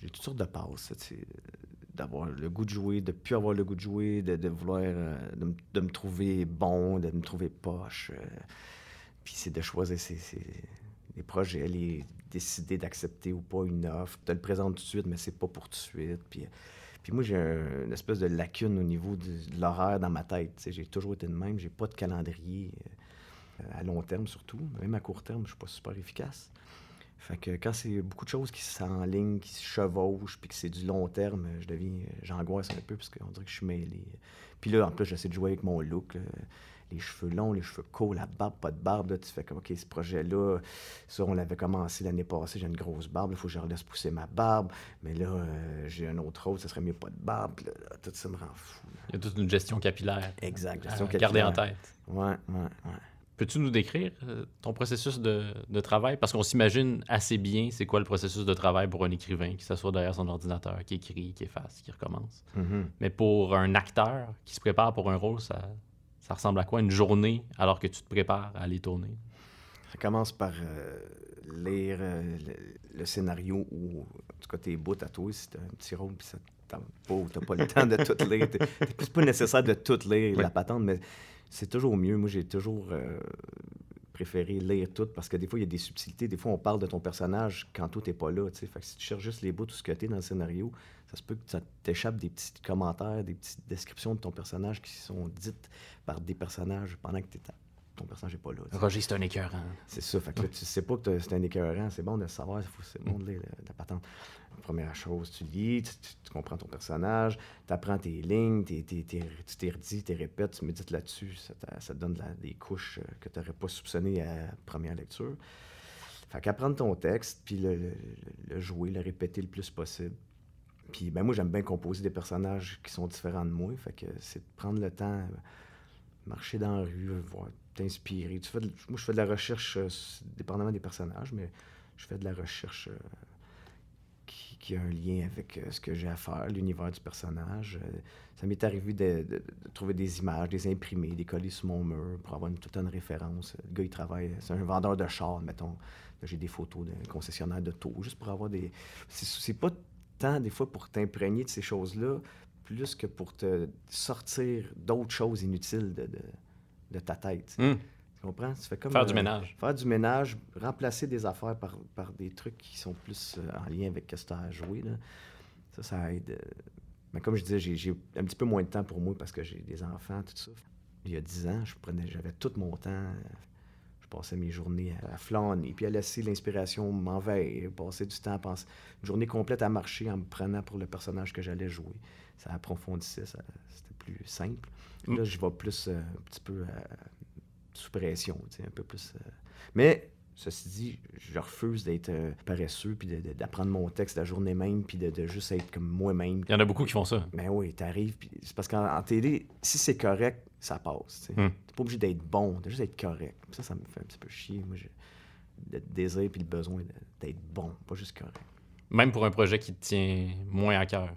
j'ai toutes sortes de passes. D'avoir le goût de jouer, de plus avoir le goût de jouer, de, vouloir. Euh, de, me trouver bon, de me trouver poche. Euh. puis c'est de choisir ses, les projets, les décider d'accepter ou pas une offre. Tu le présentes tout de suite, mais c'est pas pour tout de suite. Puis puis moi, j'ai une espèce de lacune au niveau de, l'horaire dans ma tête. J'ai toujours été de même. J'ai pas de calendrier euh, à long terme, surtout. Même à court terme, je suis pas super efficace. Fait que quand c'est beaucoup de choses qui s'enlignent, qui se chevauchent, puis que c'est du long terme, je deviens, j'angoisse un peu parce qu'on dirait que je suis mêlé. Puis là, en plus, j'essaie de jouer avec mon look les cheveux longs, les cheveux courts, la barbe, pas de barbe. Là, tu fais comme, OK, ce projet-là, ça, on l'avait commencé l'année passée, j'ai une grosse barbe, il faut que je laisse pousser ma barbe. Mais là, euh, j'ai un autre rôle, ça serait mieux pas de barbe. tout ça me rend fou. Il y a toute une gestion capillaire. Exact, gestion capillaire. Garder en tête. Ouais, ouais, ouais. Peux-tu nous décrire euh, ton processus de, de travail? Parce qu'on s'imagine assez bien c'est quoi le processus de travail pour un écrivain qui s'assoit derrière son ordinateur, qui écrit, qui efface, qui recommence. Mm-hmm. Mais pour un acteur qui se prépare pour un rôle, ça, ça ressemble à quoi une journée alors que tu te prépares à aller tourner? Ça commence par euh, lire euh, le, scénario ou, en tout cas, tes bouts à toi, si t'as un petit rôle, puis ça t'as pas, pas le temps de tout lire. C'est pas nécessaire de tout lire, la patente, mais c'est toujours mieux. Moi, j'ai toujours euh, préféré lire tout parce que des fois, il y a des subtilités. Des fois, on parle de ton personnage quand tout n'est pas là. Fait que si tu cherches juste les bouts, tout ce que tu dans le scénario, ça se peut que ça t'échappe des petits commentaires, des petites descriptions de ton personnage qui sont dites par des personnages pendant que ton personnage n'est pas là. Roger, c'est un écœurant. C'est ça. Fait que là, tu sais pas que c'est un écœurant. C'est bon de savoir. C'est bon de lire la, patente. Première chose, tu lis, tu, comprends ton personnage, tu apprends tes lignes, tu t'es redit, tu répètes, tu médites là-dessus. Ça, te donne des couches euh, que tu n'aurais pas soupçonnées à la première lecture. Fait qu'apprendre ton texte, puis le jouer, le répéter le plus possible. Puis ben moi, j'aime bien composer des personnages qui sont différents de moi. Fait que c'est de prendre le temps, marcher dans la rue, voir t'inspirer. De- moi, je fais de la recherche, euh, dépendamment des personnages, mais je fais de la recherche euh, qui, a un lien avec euh, ce que j'ai à faire, l'univers du personnage. Ça m'est arrivé de, de- de trouver des images, des imprimer, des coller sur mon mur pour avoir une, toute une référence. Le gars, il travaille, c'est un vendeur de chars, mettons. J'ai des photos d'un concessionnaire d'auto, juste pour avoir des... C'est pas tant, des fois, pour t'imprégner de ces choses-là, plus que pour te sortir d'autres choses inutiles de, de, de ta tête. Hmm. Tu comprends? Tu fais comme, Faire du ménage. Faire du ménage, remplacer des affaires par, par des trucs qui sont plus euh, en lien avec ce que tu as à jouer. Là. Ça, ça aide. euh. Mais comme je disais, j'ai- un petit peu moins de temps pour moi parce que j'ai des enfants, tout ça. Il y a dix ans, je prenais, j'avais tout mon temps. euh, Je passais mes journées à flâner, puis à laisser l'inspiration m'envahir, passer du temps à penser. Une journée complète à marcher en me prenant pour le personnage que j'allais jouer. Ça approfondissait, ça- c'était plus simple. Mm. Là, je vais plus euh, un petit peu euh, sous pression, un peu plus. euh. Mais, ceci dit, je refuse d'être euh, paresseux, puis de- de- d'apprendre mon texte la journée même, puis de, de juste être comme moi-même. Il y en a beaucoup qui font ça. Ben oui, t'arrives, c'est parce qu'en en télé, si c'est correct, ça passe. Hmm. T'es pas obligé d'être bon, t'as juste d'être correct. Ça, ça me fait un petit peu chier. Moi, le désir puis le besoin de- d'être bon, pas juste correct. Même pour un projet qui te tient moins à cœur.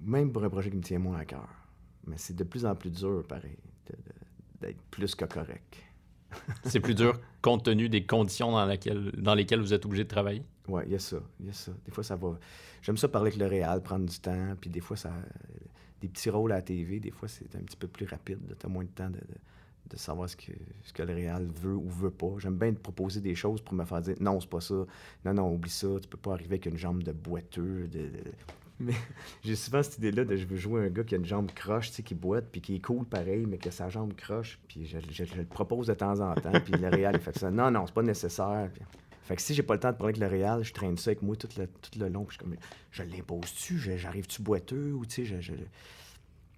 Même pour un projet qui me tient moins à cœur. Mais c'est de plus en plus dur, pareil, d'être plus que correct. C'est plus dur compte tenu des conditions dans, laquelle- dans lesquelles vous êtes obligé de travailler? Ouais, il y a ça, il y a ça. Des fois, ça va... J'aime ça parler avec le réal, prendre du temps, puis des fois, ça... Des petits rôles à la TV, des fois, c'est un petit peu plus rapide. T'as moins de temps de, de- de savoir ce que, ce que le réal veut ou veut pas. J'aime bien te proposer des choses pour me faire dire « Non, c'est pas ça. Non, non, oublie ça. Tu peux pas arriver avec une jambe de boiteux. De- Mais j'ai souvent cette idée-là de je veux jouer un gars qui a une jambe croche, tu sais, qui boite, puis qui est cool pareil, mais que sa jambe croche. Puis je, le propose de temps en temps, puis le réal, il fait ça. Non, non, c'est pas nécessaire. Fait que si j'ai pas le temps de parler avec le Réal, je traîne ça avec moi tout le, tout le long. Puis je comme, je l'impose-tu? J'arrive-tu boiteux? Ou tu sais, je, je-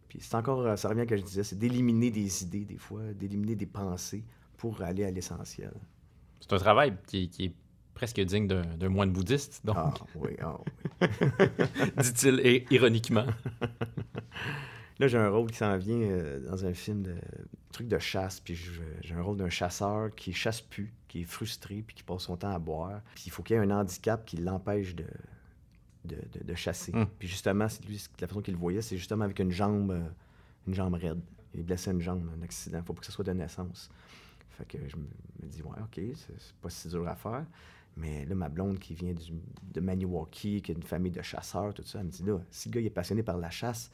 Puis c'est encore, euh, ça revient à ce que je disais, c'est d'éliminer des idées des fois, d'éliminer des pensées pour aller à l'essentiel. C'est un travail qui, qui est presque digne d'un moine bouddhiste, donc, Ah oui, ah oui. dit-il ironiquement. Là, j'ai un rôle qui s'en vient euh, dans un film de truc de chasse, puis j'ai un rôle d'un chasseur qui chasse plus, qui est frustré, puis qui passe son temps à boire. Puis il faut qu'il y ait un handicap qui l'empêche de, de, de- de chasser. Hmm. Puis justement, c'est lui, la façon qu'il le voyait, c'est justement avec une jambe, euh, une jambe raide. Il est blessé à une jambe, un accident. faut pas que ce soit de naissance. Fait que je me dis, ouais, OK, c'est pas si dur à faire. Mais là, ma blonde qui vient du- de Maniwaki, qui a une famille de chasseurs, tout ça, elle me dit, là, si le gars il est passionné par la chasse,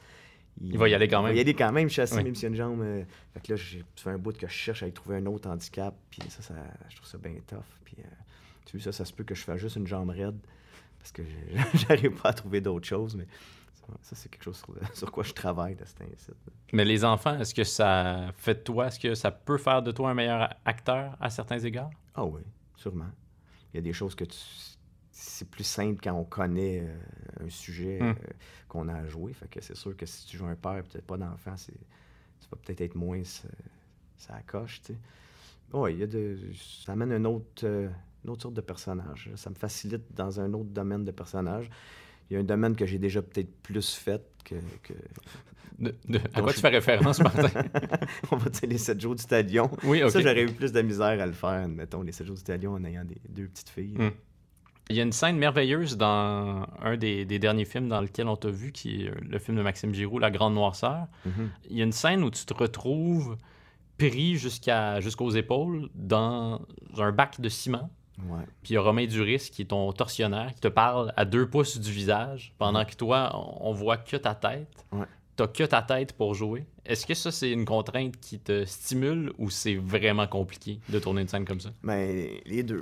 Il va y aller quand il même. va y aller quand même chasser, Oui. même s'il y a une jambe. euh, Fait que là, j'ai- fait un bout que je cherche à y trouver un autre handicap. Puis ça, ça, je trouve ça bien tough. Puis euh, tu vois, ça, ça se peut que je fasse juste une jambe raide parce que j'arrive pas à trouver d'autres choses. Mais ça, c'est quelque chose sur, sur quoi je travaille de cet incite. Mais les enfants, est-ce que ça fait de toi, est-ce que ça peut faire de toi un meilleur acteur à certains égards? Ah oui, sûrement. Il y a des choses que tu. C'est plus simple quand on connaît euh, un sujet Hmm. euh, qu'on a à jouer. Fait que c'est sûr que si tu joues un père et peut-être pas d'enfant, c'est, tu vas peut-être être moins ça, ça coche, tu sais. Oui, il y a de. Ça amène un autre, euh, une autre sorte de personnage. Ça me facilite dans un autre domaine de personnage. Il y a un domaine que j'ai déjà peut-être plus fait que. que- De- de- à quoi je- tu fais référence, Martin? on va dire les 7 jours du talion. oui, ok. Ça, j'aurais eu plus de misère à le faire, mettons, les 7 jours du talion en ayant des, deux petites filles. Hmm. Il y a une scène merveilleuse dans un des, des derniers films dans lequel on t'a vu, qui est euh, le film de Maxime Giroux, La Grande Noirceur. Mhm. Il y a une scène où tu te retrouves pris jusqu'à jusqu'aux épaules dans un bac de ciment. Ouais. Puis il y a Romain Duris, qui est ton tortionnaire, qui te parle à deux pouces du visage, pendant que toi, on voit que ta tête. Ouais. T'as que ta tête pour jouer. Est-ce que ça, c'est une contrainte qui te stimule ou c'est vraiment compliqué de tourner une scène comme ça? Ben, les deux.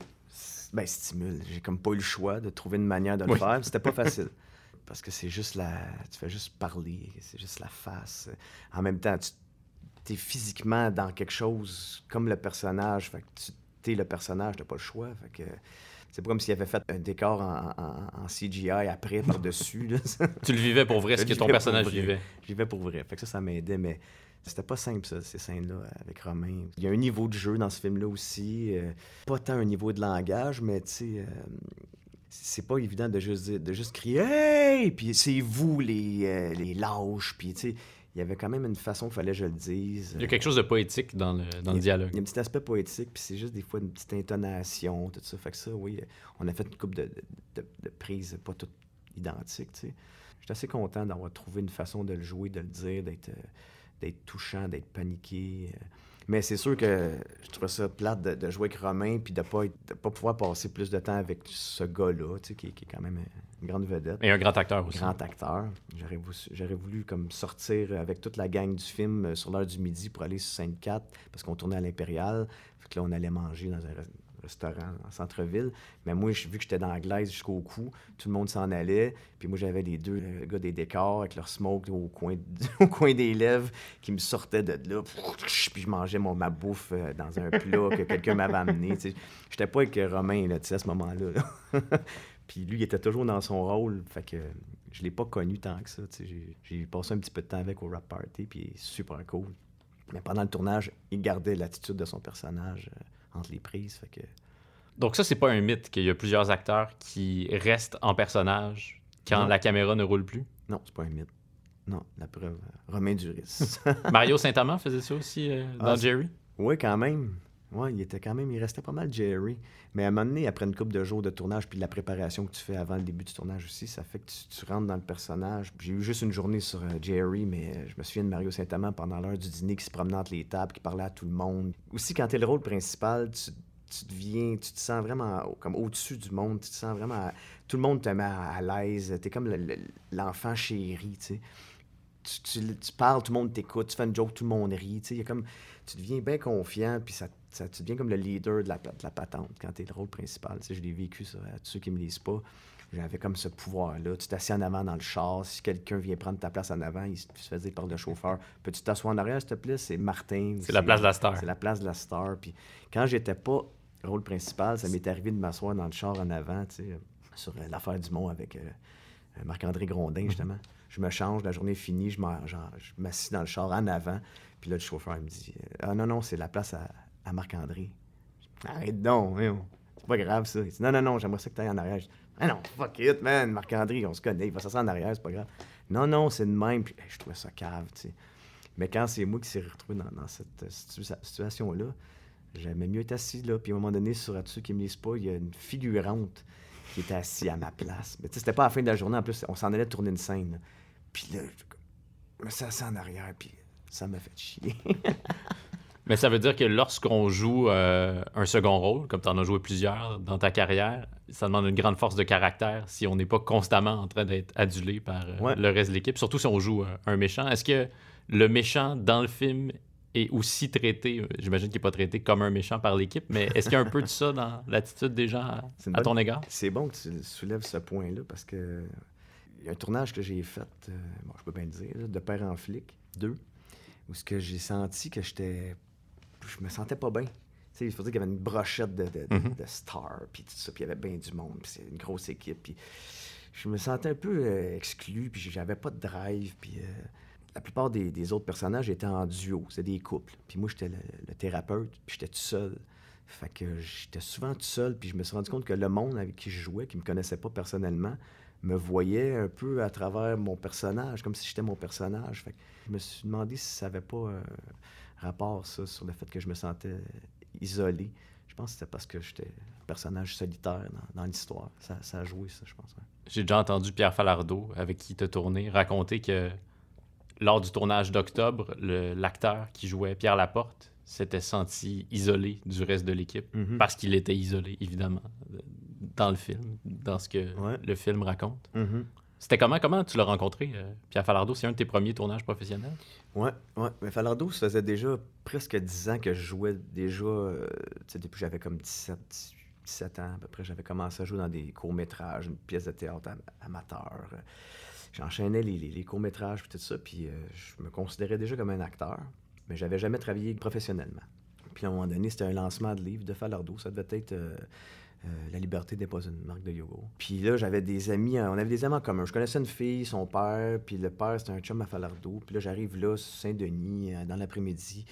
Ben, stimule. J'ai comme pas eu le choix de trouver une manière de le Oui. faire. C'était pas facile. Parce que c'est juste la. Tu fais juste parler, c'est juste la face. En même temps, tu es physiquement dans quelque chose comme le personnage. Fait que tu es le personnage, t'as pas le choix. Fait que. C'est pas comme s'il avait fait un décor en, en- en CGI après, par-dessus. Tu le vivais pour vrai, ce Je que ton vivais personnage vivait. J'y vais pour vrai. Fait que ça, ça m'aidait, mais c'était pas simple, ça, ces scènes-là, avec Romain. Il y a un niveau de jeu dans ce film-là aussi. euh, pas tant un niveau de langage, mais tu sais. euh, c'est pas évident de juste, dire- de juste crier Hey! Puis c'est vous les, euh, les lâches. Puis tu sais, il y avait quand même une façon qu'il fallait que je le dise. Il y a quelque chose de poétique dans le, dans le dialogue. Il y a un petit aspect poétique, puis c'est juste des fois une petite intonation, tout ça. Fait que ça, oui, on a fait une coupe de, de, de, prises pas toutes identiques, tu sais. J'étais assez content d'avoir trouvé une façon de le jouer, de le dire, d'être, d'être touchant, d'être paniqué. Mais c'est sûr que je trouvais ça plate de, jouer avec Romain puis de pas, pas pouvoir passer plus de temps avec ce gars-là, tu sais, qui, qui, est quand même une grande vedette. Et un grand acteur aussi. Grand acteur. J'aurais voulu, comme sortir avec toute la gang du film euh, sur l'heure du midi pour aller sur Sainte-4 parce qu'on tournait à l'Impérial. Fait que là, on allait manger dans un restaurant en centre-ville. Mais moi, vu que j'étais dans la glace jusqu'au cou, tout le monde s'en allait. Puis moi, j'avais les deux euh, gars des décors avec leur smoke au coin, au coin des lèvres qui me sortaient de là. Puis je mangeais mon, ma bouffe euh, dans un plat que quelqu'un m'avait amené. J'étais pas avec Romain à ce moment-là. Puis lui, il était toujours dans son rôle. Fait que je l'ai pas connu tant que ça. J'ai passé un petit peu de temps avec au rap party, puis super cool. Mais pendant le tournage, il gardait l'attitude de son personnage. Entre les prises. Fait que... Donc ça, c'est pas un mythe qu'il y a plusieurs acteurs qui restent en personnage quand la caméra ne roule plus? Non, c'est pas un mythe. Non, la preuve. Romain Duris. Mario Saint-Amand faisait ça aussi euh, dans ah, Jerry? Oui, quand même. Oui, il était quand même, il restait pas mal Jerry. Mais à un moment donné, après une couple de jours de tournage, puis la préparation que tu fais avant le début du tournage aussi, ça fait que tu, rentres dans le personnage. J'ai eu juste une journée sur euh, Jerry, mais euh, je me souviens de Mario Saint-Amand pendant l'heure du dîner qui se promenait entre les tables, qui parlait à tout le monde. Aussi, quand tu es le rôle principal, tu, deviens, tu te sens vraiment comme au-dessus du monde, tu te sens vraiment, tout le monde te met à, l'aise, tu es comme l'enfant chéri, tu sais. Tu, parles, tout le monde t'écoute, tu fais une joke, tout le monde rit, tu sais, comme, tu deviens bien confiant, puis ça ça, tu deviens comme le leader de la, de la patente quand tu es le rôle principal. Tu sais, je l'ai vécu, ça, à tous ceux qui me lisent pas. J'avais comme ce pouvoir-là. Tu t'assieds en avant dans le char. Si quelqu'un vient prendre ta place en avant, il se fait dire par le chauffeur Peux-tu t'asseoir en arrière, s'il te plaît? C'est Martin. C'est la place de la star. C'est la place de la star. Puis quand j'étais pas rôle principal, ça m'est arrivé de m'asseoir dans le char en avant, tu sais, sur euh, l'affaire du Mont avec euh, euh, Marc-André Grondin, mhm. justement. Je me change, la journée est finie, je m'assis dans le char en avant. Puis là, le chauffeur il me dit Ah non, non, c'est la place à, Marc-André. Arrête donc, c'est pas grave ça. Non, non, non, j'aimerais ça que tu ailles en arrière. ah non, fuck it, man, Marc-André, on se connaît, il va s'asseoir en arrière, c'est pas grave. Non, non, c'est de même. Puis, je trouvais ça cave, tu sais. Mais quand c'est moi qui s'est retrouvé dans, cette euh, situation-là, j'aimais mieux être assis là. Puis à un moment donné, sur dessus qui me lise pas, il y a une figurante qui était assise à ma place. Mais tu sais, c'était pas à la fin de la journée, en plus, on s'en allait tourner une scène. Puis là, je me suis assis en arrière, puis ça m'a fait chier. Mais ça veut dire que lorsqu'on joue euh, un second rôle, comme tu en as joué plusieurs dans ta carrière, ça demande une grande force de caractère si on n'est pas constamment en train d'être adulé par euh, le reste de l'équipe, surtout si on joue euh, un méchant. Est-ce que le méchant dans le film est aussi traité, j'imagine qu'il n'est pas traité comme un méchant par l'équipe, mais est-ce qu'il y a un peu de ça dans l'attitude des gens à, ton égard? C'est bon que tu soulèves ce point-là parce que il y a un tournage que j'ai fait, bon, je peux bien le dire, de père en flic, deux, où ce que j'ai senti que j'étais je me sentais pas bien. il faut dire qu'il y avait une brochette de, de, mhm. stars, puis tout ça, puis il y avait bien du monde, puis c'est une grosse équipe, puis je me sentais un peu euh, exclu, puis j'avais pas de drive, puis euh, la plupart des, autres personnages étaient en duo, c'est des couples, puis moi j'étais le, thérapeute, puis j'étais tout seul. Fait que j'étais souvent tout seul, puis je me suis rendu compte que le monde avec qui je jouais, qui me connaissait pas personnellement, me voyait un peu à travers mon personnage, comme si j'étais mon personnage. Fait que je me suis demandé si ça avait pas euh, rapport, ça, sur le fait que je me sentais isolé. Je pense que c'était parce que j'étais un personnage solitaire dans, l'histoire. Ça, a joué, ça, je pense. J'ai déjà entendu Pierre Falardeau, avec qui tu as tourné, raconter que lors du tournage d'octobre, l'acteur qui jouait Pierre Laporte s'était senti isolé du reste de l'équipe mm-hmm. parce qu'il était isolé, évidemment, dans le film, dans ce que le film raconte. Mm-hmm. C'était comment, comment tu l'as rencontré, euh, Pierre Falardeau? C'est un de tes premiers tournages professionnels? Oui, ouais. Mais Falardeau, ça faisait déjà presque 10 ans que je jouais déjà, euh, depuis que j'avais comme 17, 17 ans à peu près. J'avais commencé à jouer dans des courts-métrages, une pièce de théâtre amateur. J'enchaînais les, courts-métrages et tout ça, puis euh, je me considérais déjà comme un acteur, mais j'avais jamais travaillé professionnellement. Puis à un moment donné, c'était un lancement de livre de Falardeau. Ça devait être euh, la liberté n'est pas une marque de yoga. Puis là, j'avais des amis, euh, on avait des amis en commun. Je connaissais une fille, son père, puis le père, c'était un chum à Falardeau. Puis là, j'arrive là, Saint-Denis, euh, dans l'après-midi.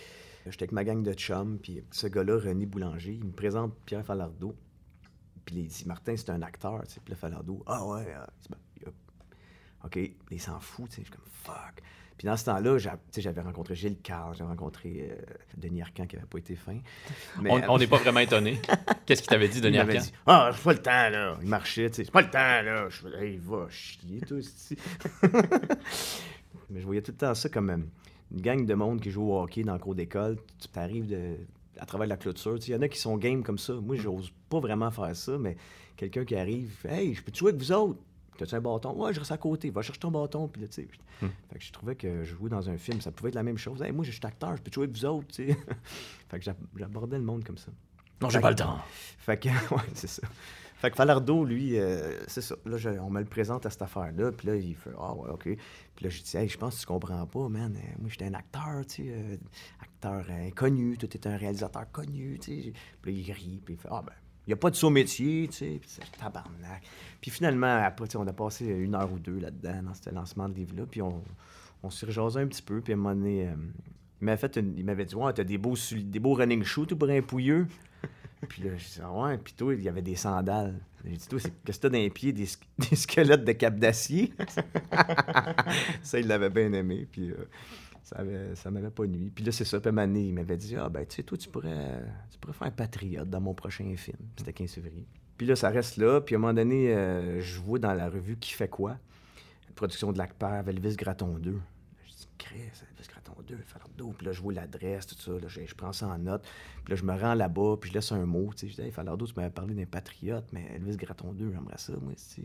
J'étais avec ma gang de chums, puis ce gars-là, René Boulanger, il me présente Pierre Falardeau. Puis il dit Martin, c'est un acteur. Puis le Falardeau, ah ouais, ben, OK, il s'en fout, tu sais. Je suis comme, fuck. Puis dans ce temps-là, j'avais rencontré Gilles Carl, j'avais rencontré euh, Denis Arcand qui n'avait pas été fin. Mais- On- On n'est pas vraiment étonné. Qu'est-ce qu'il t'avait dit, Denis Arcand? dit Ah, j'ai pas le temps, là. Il marchait, tu sais. Pas le temps, là. Je hey, va chier, toi, ici. Mais je voyais tout le temps ça comme euh, une gang de monde qui joue au hockey dans le cours d'école. Tu t'arrives de- à travers la clôture. Il y en a qui sont game comme ça. Moi, j'ose pas vraiment faire ça, mais quelqu'un qui arrive, Hey, je peux te jouer avec vous autres? T'as-tu un bâton? Ouais, je reste à côté. Va chercher ton bâton. Puis là, tu sais. Hmm. Fait que je trouvais que jouer dans un film, ça pouvait être la même chose. Hey, moi, je suis acteur, je peux jouer avec vous autres, tu sais. fait que j'ab- j'abordais le monde comme ça. Non, j'ai pas le temps. Fait que, ouais, c'est ça. Fait que Falardeau, lui, euh, c'est ça. Là, je- on me le présente à cette affaire-là. Puis là, il fait Ah, ouais, OK. Puis là, je dis Hey, je pense que tu comprends pas, man. Euh, Moi, j'étais un acteur, tu sais. euh, acteur euh, connu. Toi, t'es un réalisateur connu, tu sais. Puis là, il rit. Puis il fait Ah, ben, il n'y a pas de saut métier, tu sais. Puis c'est tabarnak. Puis finalement, après, on a passé une heure ou deux là-dedans, dans ce lancement de livre-là. Puis on, on s'est un petit peu. Puis à un moment donné, euh, il m'avait fait une- il m'avait dit Ouais, t'as des beaux, des beaux running shoes, tout brun pouilleux. Puis là, je dis, ouais, puis toi, il y avait des sandales. J'ai dit, toi, c'est- qu'est-ce que t'as dans les pieds? Des, des squelettes de cap d'acier? ça, il l'avait bien aimé, puis euh, ça, avait- ça m'avait pas nuit. Puis là, c'est ça, puis donné, il m'avait dit, ah ben, tu sais, toi, tu pourrais, tu pourrais faire un patriote dans mon prochain film. C'était 15 février. Puis là, ça reste là, puis à un moment donné, euh, je vois dans la revue Qui fait quoi? Production de l'ACPER, Elvis Graton 2. Je dis, Chris, Elvis Graton 2, Falardeau. Puis là, je vois l'adresse, tout ça. Là, je, prends ça en note. Puis là, je me rends là-bas, puis je laisse un mot. Tu sais, je dis, hey, Falardeau, tu m'avais parlé d'un patriote, mais Elvis Graton 2, j'aimerais ça, moi, tu.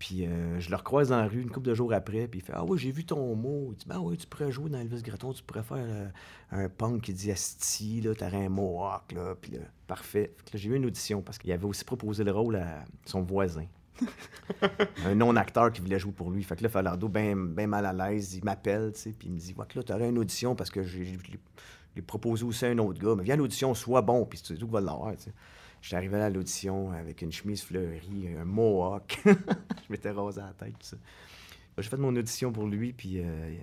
Puis euh, je le recroise dans la rue une couple de jours après, puis il fait Ah oui, j'ai vu ton mot. Il dit Ben oui, tu pourrais jouer dans Elvis Graton, tu pourrais faire euh, un punk qui dit Asti, là, t'aurais un mohawk, là. Puis là, parfait. Fait que là, j'ai eu une audition parce qu'il avait aussi proposé le rôle à son voisin. un non-acteur qui voulait jouer pour lui. Fait que là, Falardo, bien ben mal à l'aise, il m'appelle, tu sais, puis il me dit Ouais, que là, t'aurais une audition parce que j'ai- je l'ai proposé aussi à un autre gars. Mais viens à l'audition, sois bon, puis c'est tout qui va l'avoir, tu sais. J'étais arrivé à l'audition avec une chemise fleurie, un mohawk. je m'étais rasé la tête, tout ça. J'ai fait mon audition pour lui, puis euh,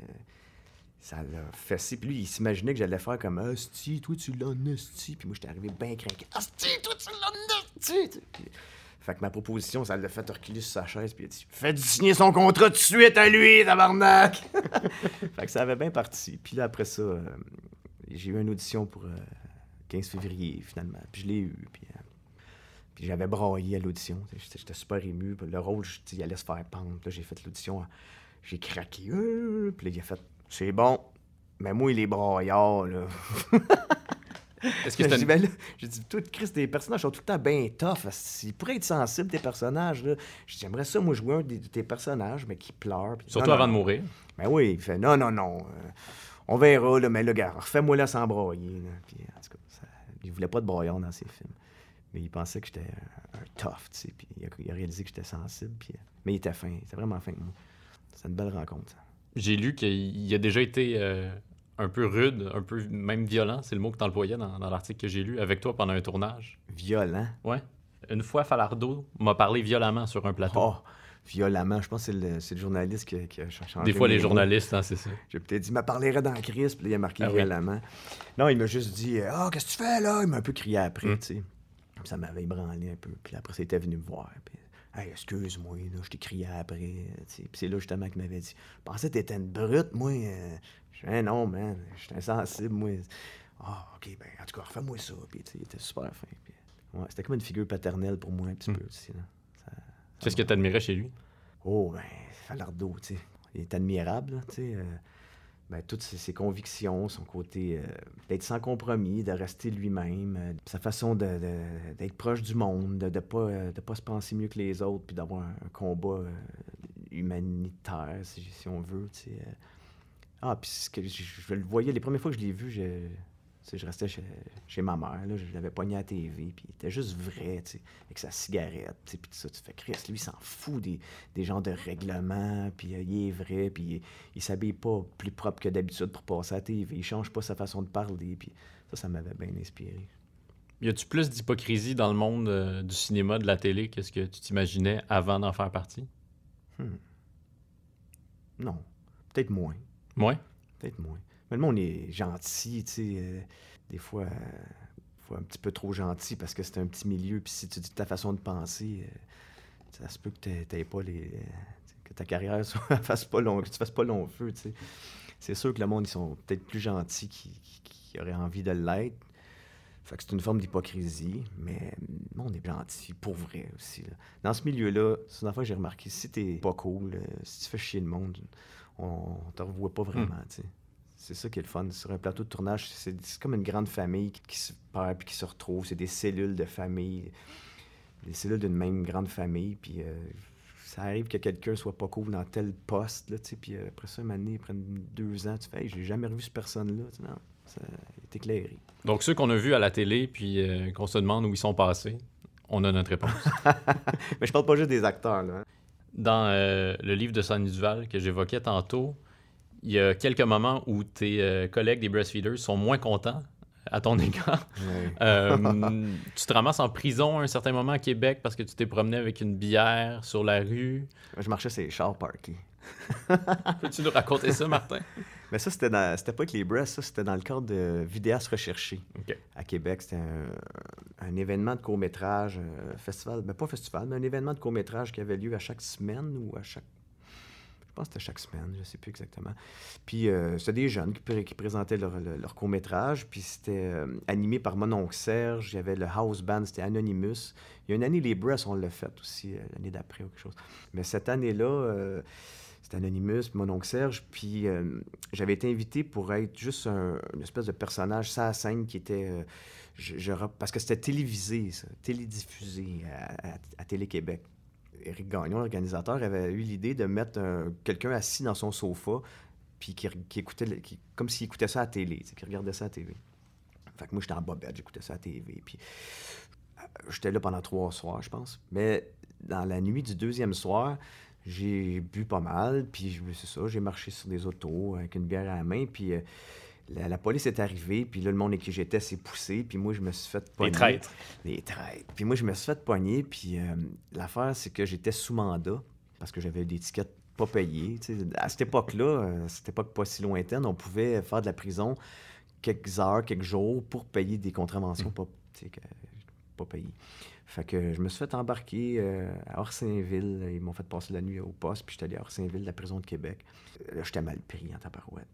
ça l'a fessé. Puis lui, il s'imaginait que j'allais faire comme Asti, toi, tu l'as asti. Puis moi, j'étais arrivé bien craqué. Asti, toi, tu l'as asti. fait que ma proposition, ça l'a fait reculer sur sa chaise, puis il a dit Faites signer son contrat tout de suite à lui, tabarnak Fait que ça avait bien parti. Puis là, après ça, euh, j'ai eu une audition pour euh, 15 février, finalement. Puis je l'ai eu. Puis, euh, puis j'avais braillé à l'audition. J'étais super ému. Le rôle, il allait se faire pendre. Puis j'ai fait l'audition. J'ai craqué. Euh, Puis là, il a fait C'est bon. Mais moi, il est braillard, là. Est-ce que une... ben là, j'ai dit, tout Chris, tes personnages sont tout le temps bien tough. Ils pourraient être sensibles, tes personnages. Là. J'ai dit, J'aimerais ça, moi, jouer un des- de tes personnages, mais qui pleure. Surtout non, avant non, de mourir. Ben oui, il fait, non, non, non. euh, on verra, là, mais là, gars, refais-moi là sans broyer. là. Puis, en tout cas, ça- il voulait pas de broyant dans ses films. Il pensait que j'étais un, un tough, tu sais. Puis il a, il a réalisé que j'étais sensible. Puis, euh, mais il était fin. Il était vraiment fin avec moi. C'est une belle rencontre, ça. J'ai lu qu'il a déjà été euh, un peu rude, un peu même violent, c'est le mot que tu employais dans, dans l'article que j'ai lu, avec toi pendant un tournage. Violent? Ouais. Une fois, Falardeau m'a parlé violemment sur un plateau. Oh, violemment. Je pense que c'est le, journaliste qui, qui a ch- changé. Des fois, les mots. journalistes, hein, c'est ça. J'ai peut-être dit, il m'a parlé dans puis là, il a marqué Ah oui. violemment. Non, il m'a juste dit, Ah, qu'est-ce que tu fais là? Il m'a un peu crié après, Mm. tu sais. Ça m'avait ébranlé un peu. Puis après, ça, il était venu me voir. Puis, hey, excuse-moi, là, je t'ai crié après. Puis c'est là, justement, qu'il m'avait dit, je pensais que t'étais une brute, moi. euh. Je dis, Hey, non, man, je suis insensible, moi. Ah, ok, ben, en tout cas, refais-moi ça. Puis, il était super fin. Puis, ouais, c'était comme une figure paternelle pour moi, un petit Mm. peu aussi, là. Ça- Qu'est-ce que tu admirais chez lui? Oh, ben, Falardeau, tu sais. Il est admirable, là, tu sais. euh, ben, toutes ses, convictions, son côté euh, d'être sans compromis, de rester lui-même, euh, sa façon d'être proche du monde, de ne pas, euh, de pas se penser mieux que les autres, puis d'avoir un, combat humanitaire, si, on veut. Ah, puis je, le voyais, les premières fois que je l'ai vu, je, je restais chez, chez ma mère, là, je l'avais pogné à la TV, puis il était juste vrai, avec sa cigarette, puis tout ça. Tu fais, Chris, lui, il s'en fout des, des genres de règlements, puis euh, il est vrai, puis il, il s'habille pas plus propre que d'habitude pour passer à la TV, il change pas sa façon de parler, puis ça, ça m'avait bien inspiré. Y a-tu plus d'hypocrisie dans le monde euh, du cinéma, de la télé, qu'est-ce que tu t'imaginais avant d'en faire partie? Non, peut-être moins. Ouais. Peut-être moins. Mais le monde est gentil, tu sais. euh, des fois, euh, un petit peu trop gentil parce que c'est un petit milieu. Puis si tu dis ta façon de penser, euh, ça se peut que t'a- t'aies pas les. que ta carrière soit, fasse pas long, que tu fasses pas long feu, tu sais. C'est sûr que le monde, ils sont peut-être plus gentils qu'ils qui auraient envie de l'être. Fait que c'est une forme d'hypocrisie, mais le monde est gentil, pour vrai aussi. là. Dans ce milieu-là, c'est une affaire que j'ai remarqué. Si t'es pas cool, euh, si tu fais chier le monde, on, on te revoit pas vraiment, tu sais. C'est ça qui est le fun. Sur un plateau de tournage, c'est comme une grande famille qui, se perd puis qui se retrouve. C'est des cellules de famille, des cellules d'une même grande famille. Puis euh, ça arrive que quelqu'un soit pas cool dans tel poste, là. Puis euh, après ça, une année, après deux ans, tu fais, hey, j'ai jamais revu cette personne-là. Non, ça est éclairé. Donc, ceux qu'on a vus à la télé, puis euh, qu'on se demande où ils sont passés, on a notre réponse. Mais je parle pas juste des acteurs, là. hein. Dans le livre de Sonny Duval que j'évoquais tantôt, il y a quelques moments où tes euh, collègues des breastfeeders sont moins contents à ton égard. Euh, tu te ramasses en prison à un certain moment à Québec parce que tu t'es promené avec une bière sur la rue. Je marchais sur les chars parkés. Peux-tu nous raconter ça, Martin? Mais ça, c'était dans- c'était pas avec les breasts, ça, c'était dans le cadre de Vidéastes recherchés OK. à Québec. C'était un, un événement de court-métrage, un festival, ben pas festival, mais un événement de court-métrage qui avait lieu à chaque semaine ou à chaque. Pense que c'était chaque semaine, je sais plus exactement. Puis euh, c'était des jeunes qui, pré- qui présentaient leur, court-métrage, puis c'était euh, animé par mon oncle Serge. Il y avait le house band, c'était Anonymous. Il y a une année, les Breasts, on l'a fait aussi, euh, l'année d'après ou quelque chose. Mais cette année-là, c'était Anonymous, mon oncle Serge. Puis j'avais été invité pour être juste un- une espèce de personnage, à scène, qui était. parce que c'était télévisé, ça, télédiffusé à- à Télé-Québec. Éric Gagnon, l'organisateur, avait eu l'idée de mettre un- quelqu'un assis dans son sofa, puis qui, écoutait, comme s'il écoutait ça à la télé, qui regardait ça à la télé. Fait que moi, j'étais en bobette, j'écoutais ça à la télé. Puis euh, j'étais là pendant trois soirs, je pense. Mais dans la nuit du deuxième soir, j'ai bu pas mal, puis c'est ça, j'ai marché sur des autos avec une bière à la main, puis euh, la, la police est arrivée, puis là, le monde avec qui j'étais s'est poussé, puis moi, je me suis fait pogner. Les traîtres. Les traîtres. Puis moi, je me suis fait pogner, puis euh, l'affaire, c'est que j'étais sous mandat, parce que j'avais des tickets pas payés. À cette époque-là, euh, cette époque pas si lointaine, on pouvait faire de la prison quelques heures, quelques jours pour payer des contraventions pas, sais, que- pas payées. Fait que je me suis fait embarquer euh, à Orsainville. Ils m'ont fait passer la nuit au poste, puis j'étais allé à Orsainville, la prison de Québec. Euh, Là, j'étais mal pris en tabarouette.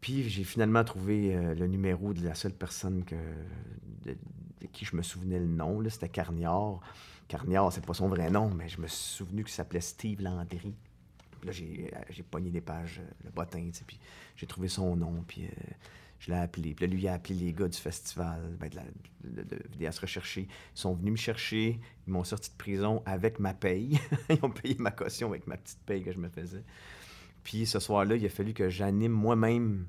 Puis j'ai finalement trouvé euh, le numéro de la seule personne de, qui je me souvenais le nom. C'était Carniard. Carniard, c'est pas son vrai nom, mais je me suis souvenu qu'il s'appelait Steve Landry. Puis là, j'ai, euh, pogné des pages, euh, le bottin, puis j'ai trouvé son nom, puis je l'ai appelé. Puis là, lui, il a appelé les gars du festival, ben, de la de, de. Ils sont venus me chercher, ils m'ont sorti de prison avec ma paye. ils ont payé ma caution avec ma petite paye que je me faisais. Puis ce soir-là, il a fallu que j'anime moi-même.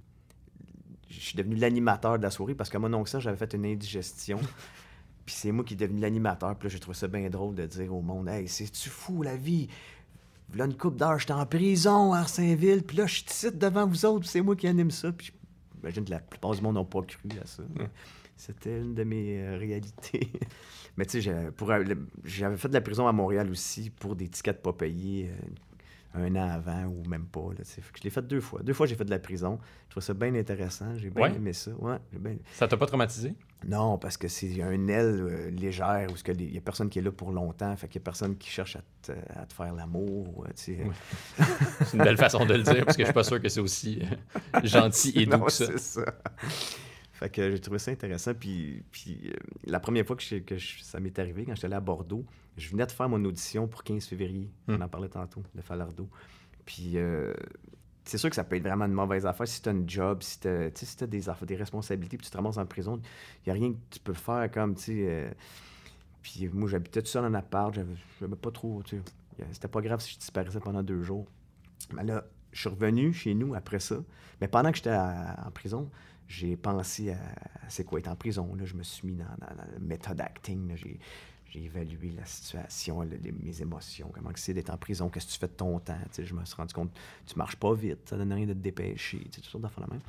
Je suis devenu l'animateur de la soirée parce que mon oncle j'avais fait une indigestion. Puis c'est moi qui est devenu l'animateur. Puis là, j'ai trouvé ça bien drôle de dire au monde Hey, c'est-tu fou la vie? Là, une coupe d'heure, j'étais en prison à Arsainville. Puis là, je suis devant vous autres. puis c'est moi qui anime ça. Puis j'imagine que la plupart du monde n'ont pas cru à ça. mais C'était une de mes euh, réalités. Mais tu sais, j'avais fait de la prison à Montréal aussi pour des tickets pas payés euh, un an avant ou même pas. Là, je l'ai fait deux fois. Deux fois, j'ai fait de la prison. Je trouvais ça bien intéressant. J'ai bien Ouais. aimé ça. Ouais, bien- Ça t'a pas traumatisé? non, parce que c'est un aile euh, légère où il n'y a personne qui est là pour longtemps. Fait qu'il n'y a personne qui cherche à te, à te faire l'amour. ou, euh. Oui. C'est une belle façon de le dire parce que je suis pas sûr que c'est aussi euh, gentil et doux Non, que ça. Fait que j'ai trouvé ça intéressant. Puis, puis euh, la première fois que, je- que je- ça m'est arrivé, quand j'étais allé à Bordeaux, je venais de faire mon audition pour 15 février. Hmm. On en parlait tantôt, de Falardeau. Puis euh, c'est sûr que ça peut être vraiment une mauvaise affaire si tu as un job, si tu as, si t'as des, affaires- des responsabilités, puis tu te ramasses en prison. Il n'y a rien que tu peux faire comme, tu sais. euh, puis moi, j'habitais tout seul en appart, j'avais pas trop, tu sais. C'était pas grave si je disparaissais pendant deux jours. Mais là, je suis revenu chez nous après ça. Mais pendant que j'étais en prison, j'ai pensé à, à c'est quoi être en prison. Là. Je me suis mis dans, dans- dans la méthode acting. J'ai, évalué la situation, le- les- mes émotions, comment c'est d'être en prison, qu'est-ce que tu fais de ton temps. Tu je me suis rendu compte, tu marches pas vite, ça donne rien de te dépêcher, tu sais, toutes sortes d'affaires la même.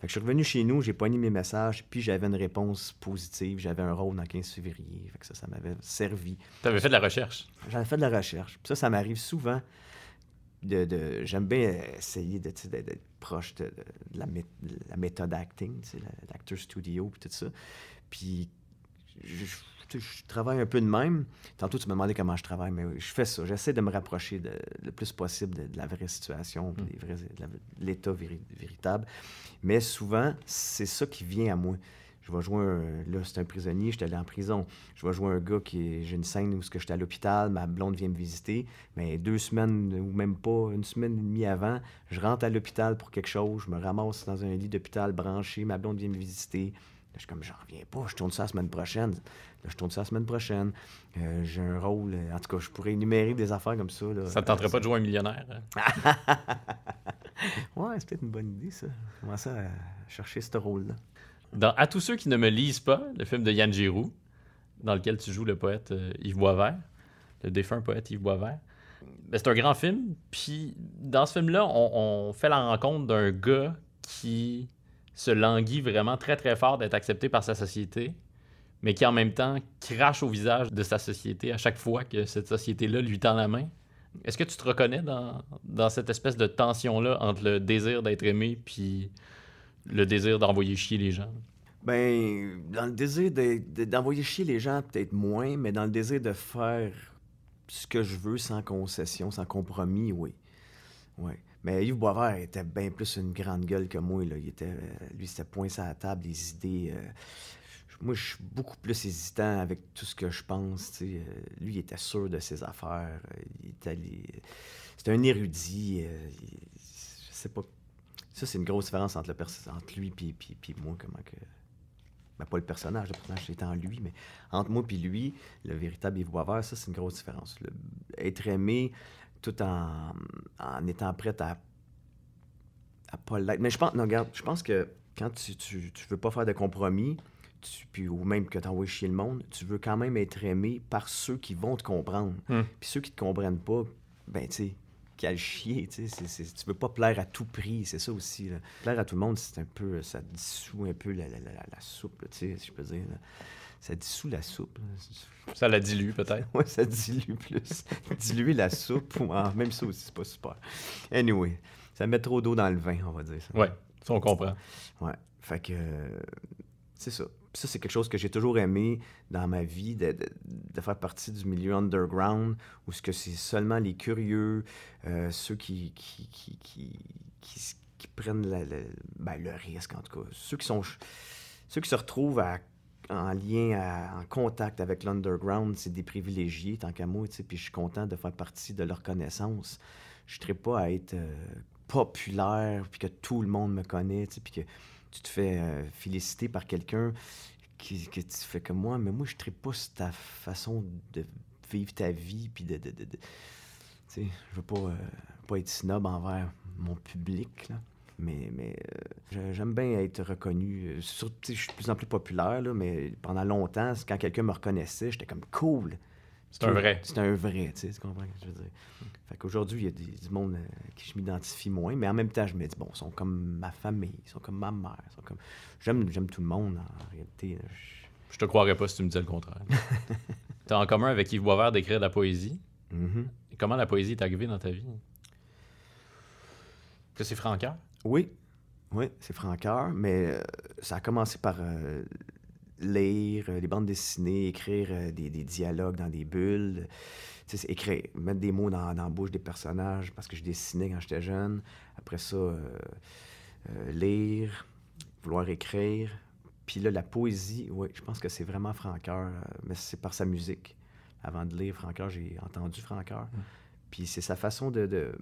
Fait que je suis revenu chez nous, j'ai pogné mes messages, puis j'avais une réponse positive, j'avais un rôle dans 15 février. Fait que ça, ça m'avait servi. T'avais fait de la recherche? J'avais fait de la recherche. Puis ça, ça m'arrive souvent. De, de- J'aime bien essayer d'être proche de, la, mé- de la méthode acting, tu sais, la- l'acteur studio, puis tout ça. Puis je, travaille un peu de même. Tantôt, tu me demandais comment je travaille, mais je fais ça. J'essaie de me rapprocher le plus possible de, la vraie situation, des vrais- de l'état véri- véritable. Mais souvent, c'est ça qui vient à moi. Je vais jouer un... Là, c'est un prisonnier, j'étais allé en prison. Je vais jouer un gars qui. J'ai une scène où j'étais à l'hôpital, ma blonde vient me visiter. Mais deux semaines, ou même pas, une semaine et demie avant, je rentre à l'hôpital pour quelque chose, je me ramasse dans un lit d'hôpital branché, ma blonde vient me visiter. Là, je suis comme, j'en reviens pas, je tourne ça la semaine prochaine. Là, je tourne ça la semaine prochaine. Euh, j'ai un rôle, euh, en tout cas, je pourrais énumérer des affaires comme ça. Là. Ça te tenterait Euh, pas de jouer un millionnaire? hein? Ouais, c'est peut-être une bonne idée, ça. Commencer à chercher ce rôle-là? Dans À tous ceux qui ne me lisent pas, le film de Yann Giroux, dans lequel tu joues le poète euh, Yves Boisvert, le défunt poète Yves Boisvert. Ben, c'est un grand film, puis dans ce film-là, on, fait la rencontre d'un gars qui se languit vraiment très très fort d'être accepté par sa société, mais qui en même temps crache au visage de sa société à chaque fois que cette société-là lui tend la main. Est-ce que tu te reconnais dans, dans cette espèce de tension-là entre le désir d'être aimé puis le désir d'envoyer chier les gens? Ben, dans le désir de- de- d'envoyer chier les gens, peut-être moins, mais dans le désir de faire ce que je veux sans concession, sans compromis, oui. Oui. Mais Yves Boisvert était bien plus une grande gueule que moi. Là. Il était, euh, lui, c'était point sur la table, des idées. euh, moi, je suis beaucoup plus hésitant avec tout ce que je pense. Euh, lui, il était sûr de ses affaires. C'était un érudit. il- Je sais pas. Ça, c'est une grosse différence entre, le entre lui puis, puis, puis moi. Comment que... Ben, pas le personnage, le personnage était en lui, mais entre moi puis lui, le véritable Yves Boisvert, ça, c'est une grosse différence. Le- être aimé tout en, en étant prêt à, à pas l'être. Mais je pense, non, regarde, je pense que quand tu, tu, tu veux pas faire de compromis, tu- puis, ou même que tu envoies chier le monde, tu veux quand même être aimé par ceux qui vont te comprendre. Hmm. Puis ceux qui te comprennent pas, ben, tu sais, qu'à chier, tu sais, tu veux pas plaire à tout prix, c'est ça aussi. là. Plaire à tout le monde, c'est un peu, ça dissout un peu la, la, la, la soupe, là, tu sais, si je peux dire. là. Ça dissout la soupe. Ça la dilue peut-être. Ouais, ça dilue plus. Diluer la soupe, ou ah, même ça aussi, c'est pas super. Anyway, ça met trop d'eau dans le vin, on va dire ça. Ouais, ça on comprend. Ouais. Fait que euh, c'est ça. Ça, c'est quelque chose que j'ai toujours aimé dans ma vie, de, faire partie du milieu underground, où ce que c'est seulement les curieux, euh, ceux qui, qui, qui, qui, prennent ben, le risque, en tout cas. Ceux qui sont ceux qui se retrouvent en lien, en contact avec l'underground, c'est des privilégiés, tant qu'à moi, puis je suis content de faire partie de leur connaissance. Je ne pas à être euh, populaire, puis que tout le monde me connaît, puis que tu te fais euh, féliciter par quelqu'un qui, que tu fais comme moi, mais moi, je ne pas ta façon de vivre ta vie, puis de... de, de- tu sais, je veux pas, euh, pas être snob envers mon public, là. Mais, mais euh, j'aime bien être reconnu. Surtout, je suis de plus en plus populaire, là, mais pendant longtemps, quand quelqu'un me reconnaissait, j'étais comme cool. C'est un vrai. C'est un vrai, tu sais, tu comprends ce que je veux dire? Fait qu'aujourd'hui, il y a des, du monde euh, qui je m'identifie moins, mais en même temps, je me dis, bon, ils sont comme ma famille, ils sont comme ma mère, ils sont comme... J'aime, j'aime tout le monde, en réalité. Je- Je te croirais pas si tu me disais le contraire. tu as en commun avec Yves Boisvert d'écrire de la poésie? Mhm. Et comment la poésie est arrivée dans ta vie? Que c'est Francaire? Oui, oui, c'est franqueur, mais euh, ça a commencé par euh, lire euh, les bandes dessinées, écrire euh, des, des dialogues dans des bulles, c'est écrire, mettre des mots dans, dans la bouche des personnages parce que je dessinais quand j'étais jeune. Après ça, euh, euh, lire, vouloir écrire. Puis là, la poésie, oui, je pense que c'est vraiment Franqueur, euh, mais c'est par sa musique. Avant de lire Franqueur, j'ai entendu Franqueur. Puis c'est sa façon de, de,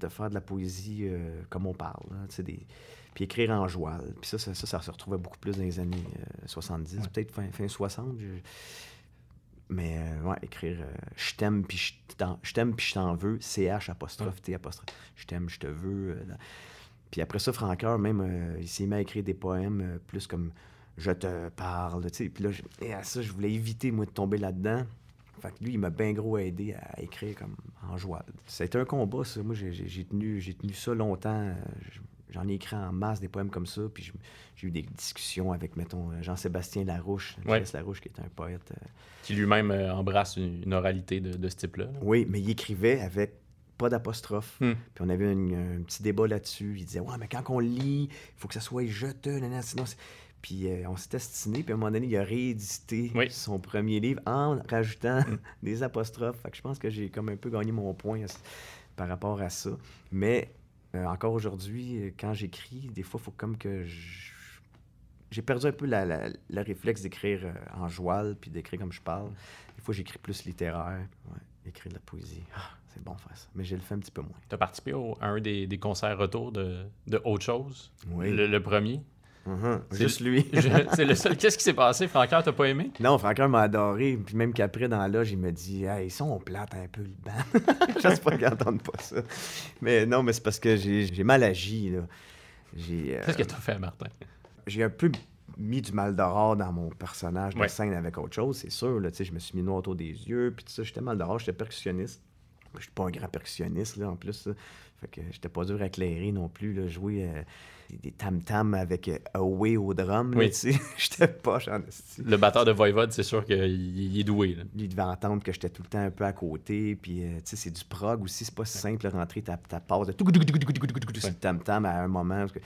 de faire de la poésie comme on parle, sais, des... puis écrire en joual. Puis ça, ça, ça, ça se retrouvait beaucoup plus dans les années euh, 70, Ouais. peut-être fin, fin 60. je- Mais euh, ouais, écrire euh, je t'aime puis je t'en- je t'aime puis je t'en veux, CH apostrophe T apostrophe. Je t'aime, je te veux. euh, Puis après ça, Francoeur, même, euh, il s'est mis à écrire des poèmes euh, plus comme je te parle, tu sais. Puis là, je- et à ça, je voulais éviter, moi, de tomber là-dedans. Fait que lui, il m'a bien gros aidé à écrire comme en joie. C'était un combat, ça. Moi, j'ai- tenu, j'ai tenu ça longtemps. Euh, J'en ai écrit en masse des poèmes comme ça. Puis j'ai eu des discussions avec, mettons, euh, Jean-Sébastien Larouche, Ouais. Larouche, qui est un poète. euh, Qui lui-même euh, embrasse une, une oralité de, de ce type-là. là. Oui, mais il écrivait avec pas d'apostrophe. Hmm. Puis on avait une- un petit débat là-dessus. Il disait Ouais, mais quand on lit, il faut que ça soit je te, nanana, sinon. Puis euh, on s'était stiné, puis à un moment donné, il a réédité Oui. son premier livre en rajoutant des apostrophes. Fait que je pense que j'ai comme un peu gagné mon point à par rapport à ça. Mais euh, encore aujourd'hui, euh, quand j'écris, des fois, il faut comme que je- J'ai perdu un peu la- la- le réflexe d'écrire euh, en joual, puis d'écrire comme je parle. Des fois, j'écris plus littéraire. Ouais, écrire de la poésie. Ah, c'est bon faire ça. Mais je le fais un petit peu moins. Tu as participé au- à un des, des concerts retour de, de Autre chose, Oui. le, le premier? C'est Juste lui. C'est le seul. Qu'est-ce qui s'est passé? Francaire, t'as pas aimé? Non, Franqueur m'a adoré. Puis même qu'après, dans la loge, il me dit Hey, ils sont plates un peu le banc. J'espère qu'ils n'entendent pas ça. Mais non, mais c'est parce que j'ai j'ai mal agi. là. J'ai euh, Qu'est-ce que t'as fait, Martin? j'ai un peu mis du mal d'or dans mon personnage de Ouais. scène avec autre chose, c'est sûr. Là, je me suis mis noir autour des yeux. Puis tout ça, j'étais mal d'or, j'étais percussionniste. Je suis pas un grand percussionniste, là, en plus. Fait que j'étais pas dur à éclairer non plus. Là, jouer euh, des- tam-tams avec euh, Away au drum. Oui. tu sais. j'étais pas en. Le batteur de Voivode, c'est sûr qu'il il est doué. là. Il devait entendre que j'étais tout le temps un peu à côté. Puis, euh, tu sais, c'est du prog aussi. C'est pas si simple de rentrer ta, ta passe de tout sur le tam-tam à un moment. que-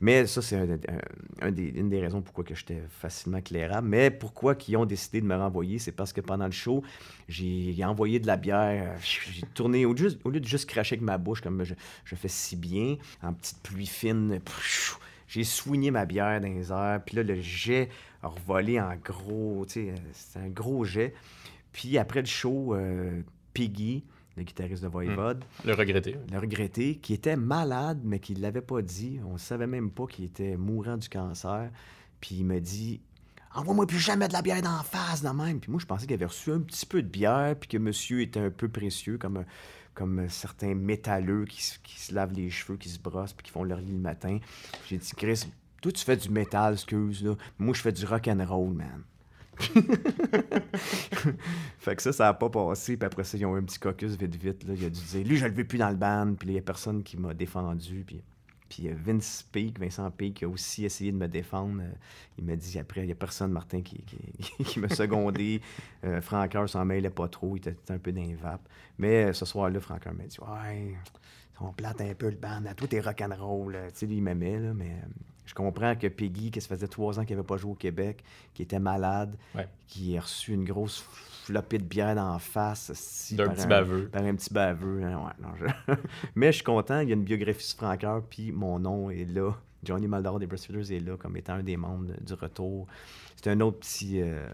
Mais ça, c'est un- un- un des- une des raisons pourquoi que j'étais facilement clairable. Mais pourquoi qu'ils ont décidé de me renvoyer, c'est parce que pendant le show, j'ai envoyé de la bière. J'ai tourné, au, lieu- au lieu de juste cracher avec ma bouche, comme je, je fais si bien, en petite pluie fine, j'ai soigné ma bière dans les airs. Puis là, le jet a revolé en gros, tu sais, c'était un gros jet. Puis après le show, euh, Piggy, le guitariste de Voivode, Le regretter. le regretté, qui était malade, mais qui ne l'avait pas dit. On ne savait même pas qu'il était mourant du cancer. Puis il me dit Envoie-moi plus jamais de la bière d'en face, de même. Puis moi, je pensais qu'il avait reçu un petit peu de bière, puis que monsieur était un peu précieux, comme, un- comme certains métalleux qui, se- lavent les cheveux, qui se brossent, puis qui font leur lit le matin. J'ai dit Chris, toi, tu fais du métal, excuse, là. Moi, je fais du rock and roll, man. fait que ça, ça n'a pas passé. Puis après ça, ils ont eu un petit caucus vite, vite. Là. Il a dû dire, lui, je le veux plus dans le band. Puis il n'y a personne qui m'a défendu. Puis, puis euh, Vince Peake, Vincent Peake, qui a aussi essayé de me défendre. euh, il m'a dit après, il n'y a personne, Martin, qui, qui, qui m'a secondé. Euh, s'en mêlait pas trop. Il était un peu dans les vapes. Mais euh, ce soir-là, Francoeur m'a dit, ouais, on plate un peu le band. À toi, t'es rock'n'roll. Tu sais, lui, il m'aimait, là, mais. je comprends que Peggy, qui se faisait trois ans qu'il n'avait pas joué au Québec, qui était malade, Ouais. qui a reçu une grosse flopée de bière d'en face. esti, D'un petit un- baveux. Par un petit baveux. hein, ouais, non, je- Mais je suis content, il y a une biographie sur Francoeur, puis mon nom est là. Johnny Maldaro des Breastfeeders est là comme étant un des membres du retour. C'est un autre petit euh,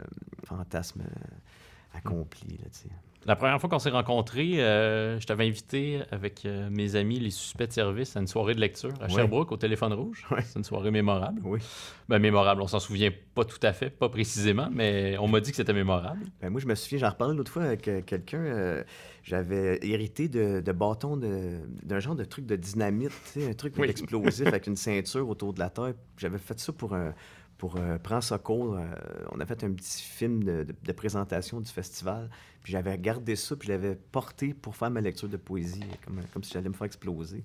fantasme euh, accompli. Là, tu sais. La première fois qu'on s'est rencontrés, euh, je t'avais invité avec euh, mes amis, les suspects de service, à une soirée de lecture à Ouais. Sherbrooke, au téléphone rouge. Ouais. C'est une soirée mémorable. Oui. Ben, mémorable, on s'en souvient pas tout à fait, pas précisément, mais on m'a dit que c'était mémorable. Ben, moi, je me souviens, j'en reparlais l'autre fois avec euh, quelqu'un. euh, J'avais hérité de, de bâtons de- d'un genre de truc de dynamite, un truc Oui. explosif avec une ceinture autour de la tête. J'avais fait ça pour, un, pour euh, Prends Secours. euh, on a fait un petit film de, de- de présentation du festival. Puis j'avais gardé ça, puis je l'avais porté pour faire ma lecture de poésie, comme, comme si j'allais me faire exploser.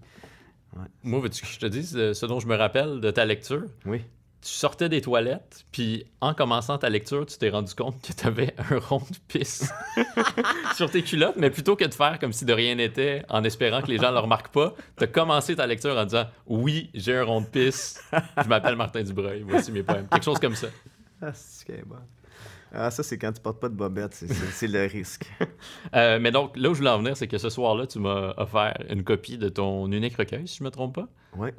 Moi, veux-tu que je te dise euh, ce dont je me rappelle de ta lecture? Oui. Tu sortais des toilettes, puis en commençant ta lecture, tu t'es rendu compte que tu avais un rond de pisse sur tes culottes, mais plutôt que de faire comme si de rien n'était en espérant que les gens ne le remarquent pas, tu as commencé ta lecture en disant Oui, j'ai un rond de pisse, je m'appelle Martin Dubreuil, voici mes poèmes. Quelque chose comme ça. Ah, c'est bonne. Ah, ça, c'est quand tu portes pas de bobette, c'est- le risque. Euh, mais donc, là où je voulais en venir, c'est que ce soir-là, tu m'as offert une copie de ton unique recueil, si je me trompe pas.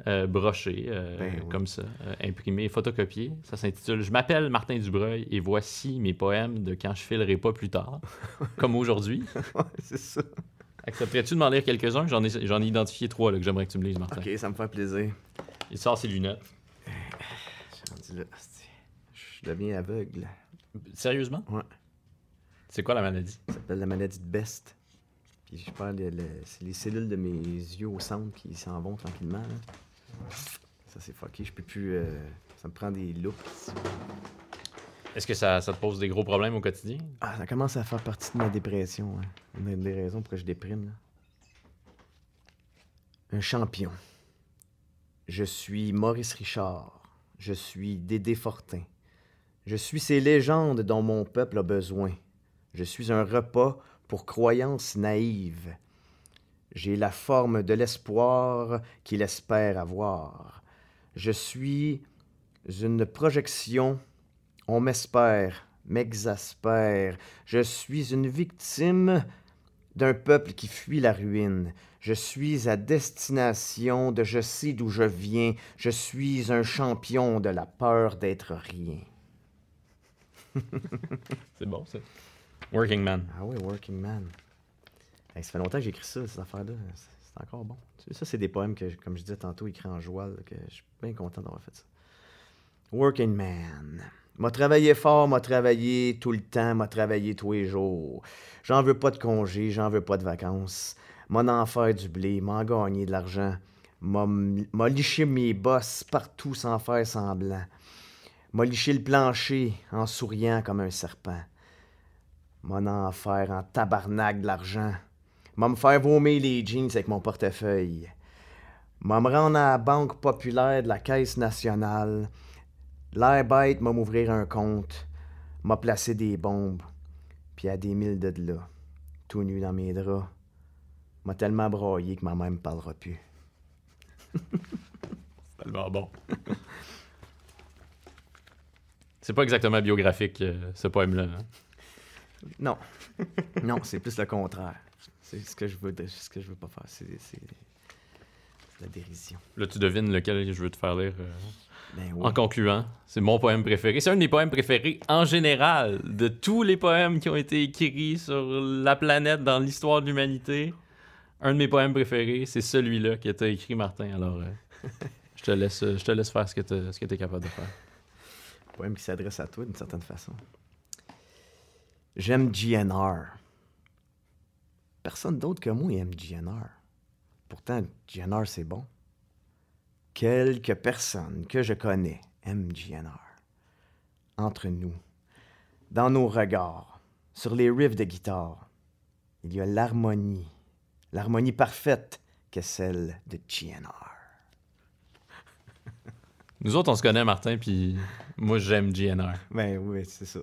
Euh, broché, euh, Ben oui. comme ça, imprimé, photocopié. Ça s'intitule Je m'appelle Martin Dubreuil et voici mes poèmes de quand je filerai pas plus tard, comme aujourd'hui. Ouais, c'est ça. Accepterais-tu de m'en lire quelques-uns? J'en ai, ai identifié trois là, que j'aimerais que tu me lises, Martin. Ok, ça me fait plaisir. Il sort ses lunettes. Je deviens aveugle. Sérieusement? Ouais. C'est quoi la maladie? Ça s'appelle la maladie de Best. Puis je perds le- le- c'est les cellules de mes yeux au centre qui s'en vont tranquillement. là. Ça c'est fucké. Je peux plus. euh, ça me prend des loupes. Est-ce que ça, ça te pose des gros problèmes au quotidien? Ah, ça commence à faire partie de ma dépression. hein. Une des raisons pour que je déprime. là. Un champion. Je suis Maurice Richard. Je suis Dédé Fortin. Je suis ces légendes dont mon peuple a besoin. Je suis un repas pour croyances naïves. J'ai la forme de l'espoir qu'il espère avoir. Je suis une projection. On m'espère, m'exaspère. Je suis une victime d'un peuple qui fuit la ruine. Je suis à destination de je sais d'où je viens. Je suis un champion de la peur d'être rien. C'est bon, ça. Working Man. Ah oui, Working Man. Ça fait longtemps que j'ai écrit ça, ces affaires-là. C'est encore bon. Ça, c'est des poèmes que, comme je disais tantôt, écrits en joie, que je suis bien content d'avoir fait ça. Working Man. M'a travaillé fort, m'a travaillé tout le temps, m'a travaillé tous les jours. J'en veux pas de congé, j'en veux pas de vacances. M'en en faire du blé, m'en gagner de l'argent. M'a liché mes bosses partout sans faire semblant. M'a liché le plancher en souriant comme un serpent. M'en en faire en tabarnak de l'argent. M'a me faire vomir les jeans avec mon portefeuille. M'a me rendre à la Banque populaire de la Caisse nationale. L'air bête m'a m'ouvrir un compte. M'a placé des bombes. Puis à des milles de là, tout nu dans mes draps. M'a tellement broyé que ma mère me parlera plus. C'est tellement bon. C'est pas exactement biographique, euh, ce poème-là. hein. Non. non, c'est plus le contraire. C'est ce que je veux, de- ce que je veux pas faire. C'est c'est- c'est la dérision. Là, tu devines lequel je veux te faire lire euh, Ben oui. en concluant. C'est mon poème préféré. C'est un de mes poèmes préférés en général. De tous les poèmes qui ont été écrits sur la planète dans l'histoire de l'humanité, un de mes poèmes préférés, c'est celui-là que tu as écrit, Martin. Alors, euh, je, te laisse, je te laisse faire ce que tu es capable de faire. Qui s'adresse à toi d'une certaine façon. J'aime GNR. Personne d'autre que moi aime GNR. Pourtant, GNR, c'est bon. Quelques personnes que je connais aiment GNR. Entre nous, dans nos regards, sur les riffs de guitare, il y a l'harmonie, l'harmonie parfaite qu'est celle de GNR. Nous autres, on se connaît, Martin, puis moi, j'aime GNR. Ben oui, c'est ça.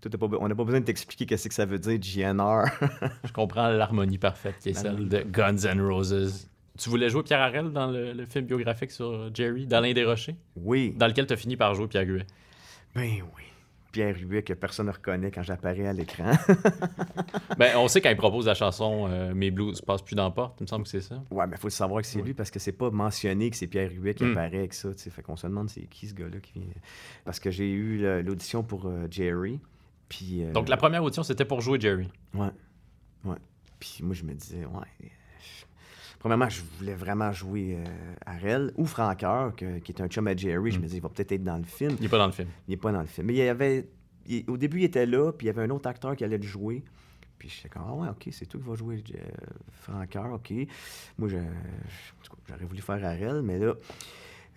Pas on n'a pas besoin de t'expliquer qu'est-ce que ça veut dire, GNR. Je comprends l'harmonie parfaite qui est celle de Guns N' Roses. Tu voulais jouer Pierre Harel dans le, le film biographique sur Jerry, d'Alain Desrochers, oui. dans lequel tu as fini par jouer Pierre Huet. Ben oui. Pierre Huet que personne ne reconnaît quand j'apparais à l'écran. Ben, on sait quand il propose la chanson euh, Mes blues passent plus dans la porte, il me semble que c'est ça. ouais, mais faut le savoir que c'est lui parce que c'est pas mentionné que c'est Pierre Huet qui Mm. apparaît avec ça. tu sais. Fait qu'on se demande c'est qui ce gars-là qui vient. Parce que j'ai eu l'audition pour euh, Jerry. Puis. euh, Donc la première audition, c'était pour jouer Jerry. Ouais. Ouais. Puis moi, je me disais, ouais. Euh, Premièrement, je voulais vraiment jouer euh, Harel ou Francoeur, qui est un chum à Jerry. Je Mm. me disais, il va peut-être être dans le film. Il est pas dans le film. Il n'est pas dans le film. Mais il y avait. il- au début, il était là, puis il y avait un autre acteur qui allait le jouer. Puis j'étais comme, ah ouais, ok, c'est toi qui vas jouer euh, Francoeur, ok. Moi, j'aurais voulu faire Harel, mais là,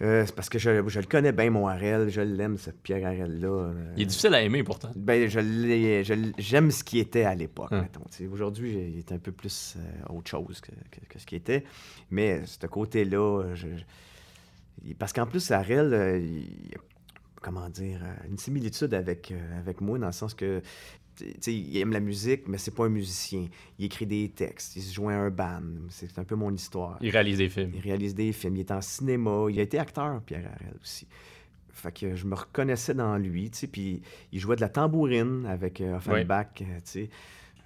euh, c'est parce que je, je le connais bien, mon Harel. Je l'aime, ce Pierre Harel-là. euh, Il est difficile à aimer pourtant. ben, je j'aime ce qui était à l'époque, Hum. Aujourd'hui, il est un peu plus euh, autre chose que, que- que ce qui était. Mais ce côté-là, je- parce qu'en plus, Harel, euh, il- comment dire, une similitude avec, avec moi, dans le sens que il aime la musique, mais c'est pas un musicien. Il écrit des textes, il se joint à un band. C'est un peu mon histoire. Il réalise des films. Il réalise des films, il est en cinéma, il a été acteur, Pierre Harel aussi. Fait que je me reconnaissais dans lui, tu sais, puis il jouait de la tambourine avec euh, Offenbach, euh, tu sais.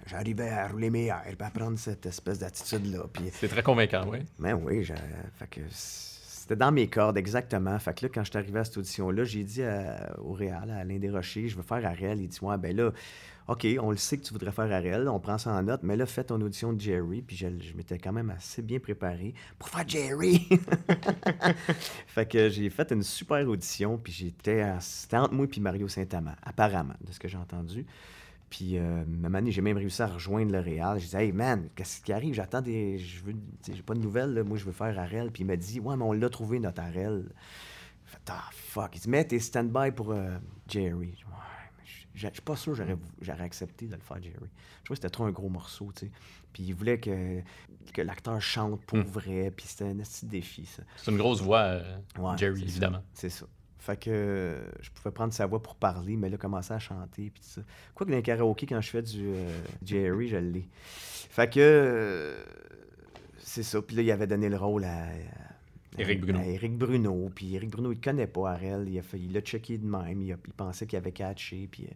J'arrivais à rouler mes airs, à prendre cette espèce d'attitude-là. Puis, C'est très convaincant, oui. ben oui, fait que c'était dans mes cordes, exactement. Fait que là, quand je suis arrivé à cette audition-là, j'ai dit à- au Réal, à Alain Desrochers, je veux faire Ariel. Il dit, ouais, ben là, OK, on le sait que tu voudrais faire Ariel, on prend ça en note, mais là, fais ton audition de Jerry. Puis je, m'étais quand même assez bien préparé pour faire Jerry. fait que j'ai fait une super audition, puis j'étais entre moi et Mario Saint-Amand, apparemment, de ce que j'ai entendu. Puis, euh, année, j'ai même réussi à rejoindre le Réal. Je disais, hey man, qu'est-ce qui arrive? J'attends des. Je veux. J'ai pas de nouvelles. Moi, je veux faire Arel. Puis, il m'a dit, ouais, mais on l'a trouvé, notre Arel. J'ai fait, ah, fuck. Il dit, mais t'es stand-by pour euh, Jerry. Je suis pas sûr que j'aurais, accepté de le faire, Jerry. Je trouvais que c'était trop un gros morceau, tu sais. Puis, il voulait que, que l'acteur chante pour Hmm. vrai. Puis, c'était un petit défi, ça. C'est une grosse voix, euh, Ouais, Jerry, évidemment. C'est ça. Fait que je pouvais prendre sa voix pour parler, mais là, commencer à chanter, puis tout ça. Quoi que dans les karaoké, quand je fais du euh, Jerry, je l'ai. Fait que euh, c'est ça. Puis là, il avait donné le rôle à, Éric Bruno. à Éric Bruno. Puis Éric Bruno, il connaît pas Arel. Il a fait- il l'a checké de même. Il, a- il pensait qu'il avait catché. Puis euh,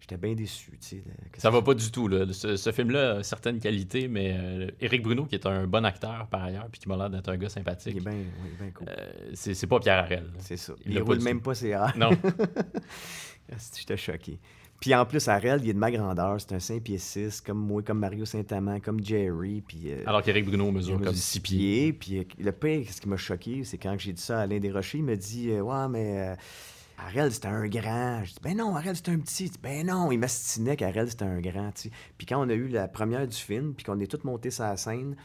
j'étais bien déçu. tu sais, Ça va pas du tout. Là. Ce, ce film-là a certaines qualités, mais euh, Éric Bruno, qui est un bon acteur par ailleurs, puis qui m'a l'air d'être un gars Il sympathique, est bien ouais, il est bien cool. euh, c'est c'est pas Pierre Harel. C'est ça. il Il, roule même tout. pas ses airs. Non. J'étais choqué. Puis en plus, Arel, il est de ma grandeur. C'est un 5 pieds 6, comme moi, comme Mario Saint-Amand, comme Jerry. Puis, euh, Alors qu'Éric Bruno mesure comme 6 pieds. Puis euh, le pire, ce qui m'a choqué, c'est quand j'ai dit ça à Alain Desrochers, il me dit euh, Ouais, mais euh, Arel, c'était un grand. Je dis Ben non, Arel, c'était un petit. Ben non, il m'astinait qu'Arel, c'était un grand. Puis quand on a eu la première du film, puis qu'on est tous montés sur la scène,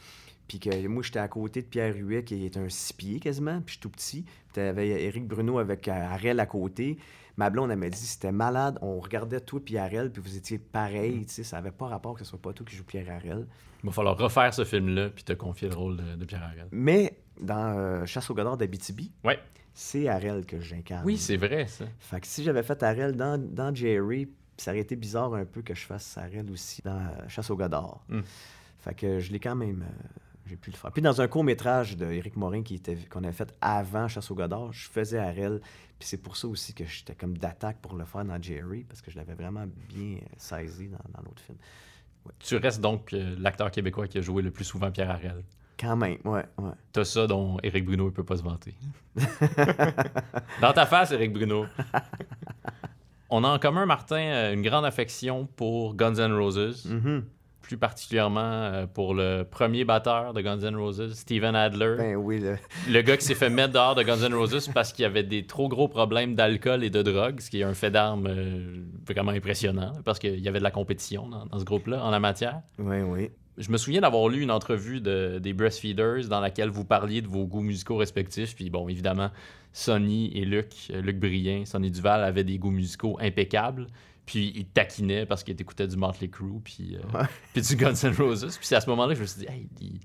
puis que moi, j'étais à côté de Pierre Huet, qui est un six pieds quasiment, puis je suis tout petit. Puis t'avais Éric Bruno avec Arel à côté. Ma blonde, elle m'a dit c'était malade. On regardait toi puis Arel, puis vous étiez pareil. tu sais, Ça avait pas rapport que ce soit pas toi qui joue Pierre Arel. Il va falloir refaire ce film-là, puis te confier le rôle de, de Pierre Harel. Mais dans euh, Chasse au Godard d'Abitibi, Ouais. c'est Arel que j'incarne. Oui, c'est vrai, ça. Fait que si j'avais fait Arel dans, dans Jerry, ça aurait été bizarre un peu que je fasse Arel aussi dans euh, Chasse au Godard. Mm. Fait que je l'ai quand même. euh, j'ai pu le faire. Puis dans un court-métrage d'Éric Morin qui était, qu'on avait fait avant Chasse au Godard, je faisais Arel. Puis c'est pour ça aussi que j'étais comme d'attaque pour le faire dans Jerry, parce que je l'avais vraiment bien euh, saisi dans, dans l'autre film. Tu restes donc euh, l'acteur québécois qui a joué le plus souvent Pierre Harel. Quand même, ouais, ouais. T'as ça dont Éric Bruno ne peut pas se vanter. Dans ta face, Éric Bruno. On a en commun, Martin, euh, une grande affection pour Guns N' Roses, Mhm. Plus particulièrement euh, pour le premier batteur de Guns N' Roses, Steven Adler, Ben oui, là. le gars qui s'est fait mettre dehors de Guns N' Roses parce qu'il y avait des trop gros problèmes d'alcool et de drogue, ce qui est un fait d'armes euh, vraiment impressionnant, parce qu'il y avait de la compétition dans, dans ce groupe-là en la matière. Oui, oui. Je me souviens d'avoir lu une entrevue de, des Breastfeeders dans laquelle vous parliez de vos goûts musicaux respectifs. Puis bon, évidemment, Sonny et Luc, euh, Luc Brien, Sonny Duval avaient des goûts musicaux impeccables. Puis ils taquinaient parce qu'ils écoutaient du Motley Crue puis, euh, Ouais. puis du Guns N' Roses. Puis c'est à ce moment-là que je me suis dit, hey, il,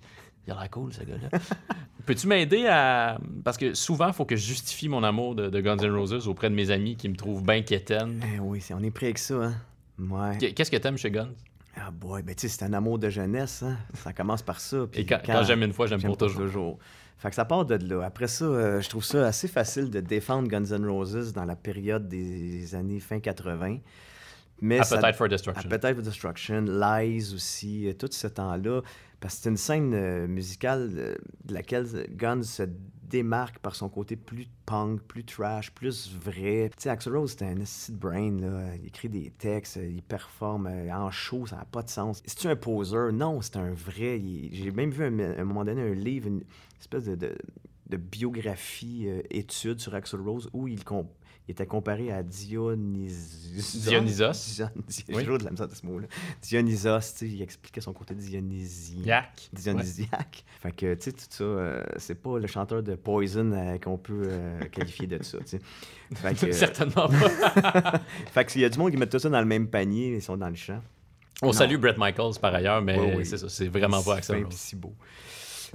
il a l'air cool ce gars-là. Peux-tu m'aider à. Parce que souvent, il faut que je justifie mon amour de, de Guns N' Roses auprès de mes amis qui me trouvent bien quétaine. Eh oui, on est prêt avec ça, hein. Ouais. Qu- Qu'est-ce que t'aimes chez Guns? Ah boy, ben tu sais, c'est un amour de jeunesse, hein. Ça commence par ça. puis Et quand, quand j'aime une fois, j'aime pour toujours. toujours. Fait que ça part de là. Après ça, euh, je trouve ça assez facile de défendre Guns N' Roses dans la période des années fin 80. Mais ça- Appetite for Destruction. Appetite for Destruction, Lies aussi, euh, tout ce temps-là. Parce que c'est une scène euh, musicale euh, de laquelle Guns se démarque par son côté plus punk, plus trash, plus vrai. Tu sais, Axl Rose, c'est un acid brain, là. Il écrit des textes, il performe en show, ça n'a pas de sens. C'est-tu un poseur? Non, c'est un vrai. Il- J'ai même vu à un moment donné un livre, une espèce de, de, de biographie, euh, étude sur Axl Rose où il, com- il était comparé à Dionysos. Dionysos? Dion- J'ai Oui. de la misère de ce mot-là. Dionysos, tu sais, il expliquait son côté dionysien. Yak. Dionysiaque. Fait que, tu sais, tout ça, euh, c'est pas le chanteur de Poison euh, qu'on peut euh, qualifier de ça, tu sais. Fait que, Certainement pas. fait que s'il y a du monde qui met tout ça dans le même panier, ils sont dans le champ. On Non. salue Brett Michaels par ailleurs, mais Oui, oui. c'est ça, c'est vraiment pas C'est Axel Rose. si beau.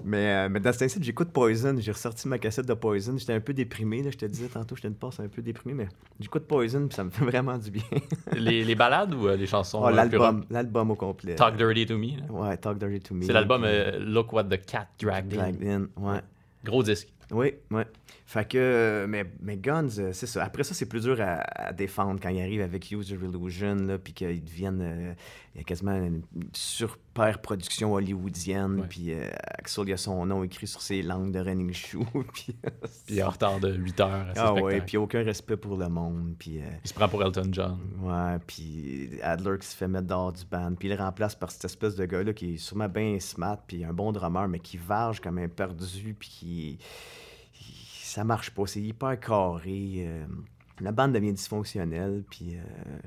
Mais, euh, mais dans cet instant, j'écoute Poison. J'ai ressorti ma cassette de Poison. J'étais un peu déprimé. Là. Je te disais tantôt, j'étais une passe un peu déprimé, mais j'écoute Poison puis ça me fait vraiment du bien. Les, les ballades ou euh, les chansons Oh, euh, l'album, l'album au complet. Talk Dirty to Me. là. Ouais, Talk Dirty to Me. C'est l'album puis, euh, Look What the Cat Dragged In. Dragged In, ouais. Gros disque. Oui, oui. Fait que, mais, mais Guns, euh, c'est ça. Après ça, c'est plus dur à, à défendre quand ils arrivent avec Use Your Illusion, là, puis qu'ils deviennent. euh, il y a quasiment une super production hollywoodienne, puis euh, Axel, il a son nom écrit sur ses langues de running shoe, puis. Puis en retard de 8 heures à ses ah ouais, puis aucun respect pour le monde, puis. euh, Il se prend pour Elton John. Ouais, puis Adler qui se fait mettre dehors du band, puis il le remplace par cette espèce de gars-là qui est sûrement bien smart, puis un bon drummer, mais qui varge comme un perdu, puis qui... Ça marche pas, c'est hyper carré. euh, La bande devient dysfonctionnelle, puis... euh,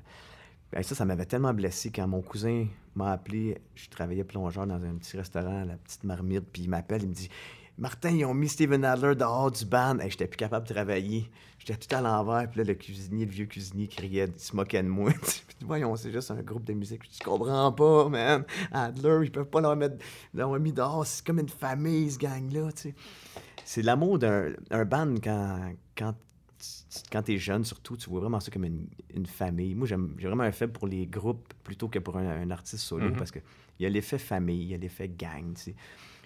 ben ça, ça m'avait tellement blessé quand mon cousin m'a appelé. Je travaillais plongeur dans un petit restaurant, la petite marmite, puis il m'appelle, il me dit Martin, ils ont mis Steven Adler dehors du band. Hey, J'étais plus capable de travailler. J'étais tout à l'envers, puis là, le cuisinier, le vieux cuisinier, criait, il se moquait de moi. Puis, voyons, c'est juste un groupe de musique. Je comprends pas, man. Adler, ils peuvent pas leur mettre, mis dehors. C'est comme une famille, ce gang-là. C'est l'amour d'un un band quand, quand, tu- quand t'es jeune, surtout, tu vois vraiment ça comme une, une famille. Moi, j'aime- j'ai vraiment un faible pour les groupes plutôt que pour un, un artiste solo Mhm. parce qu'il y a l'effet famille, il y a l'effet gang, tu sais.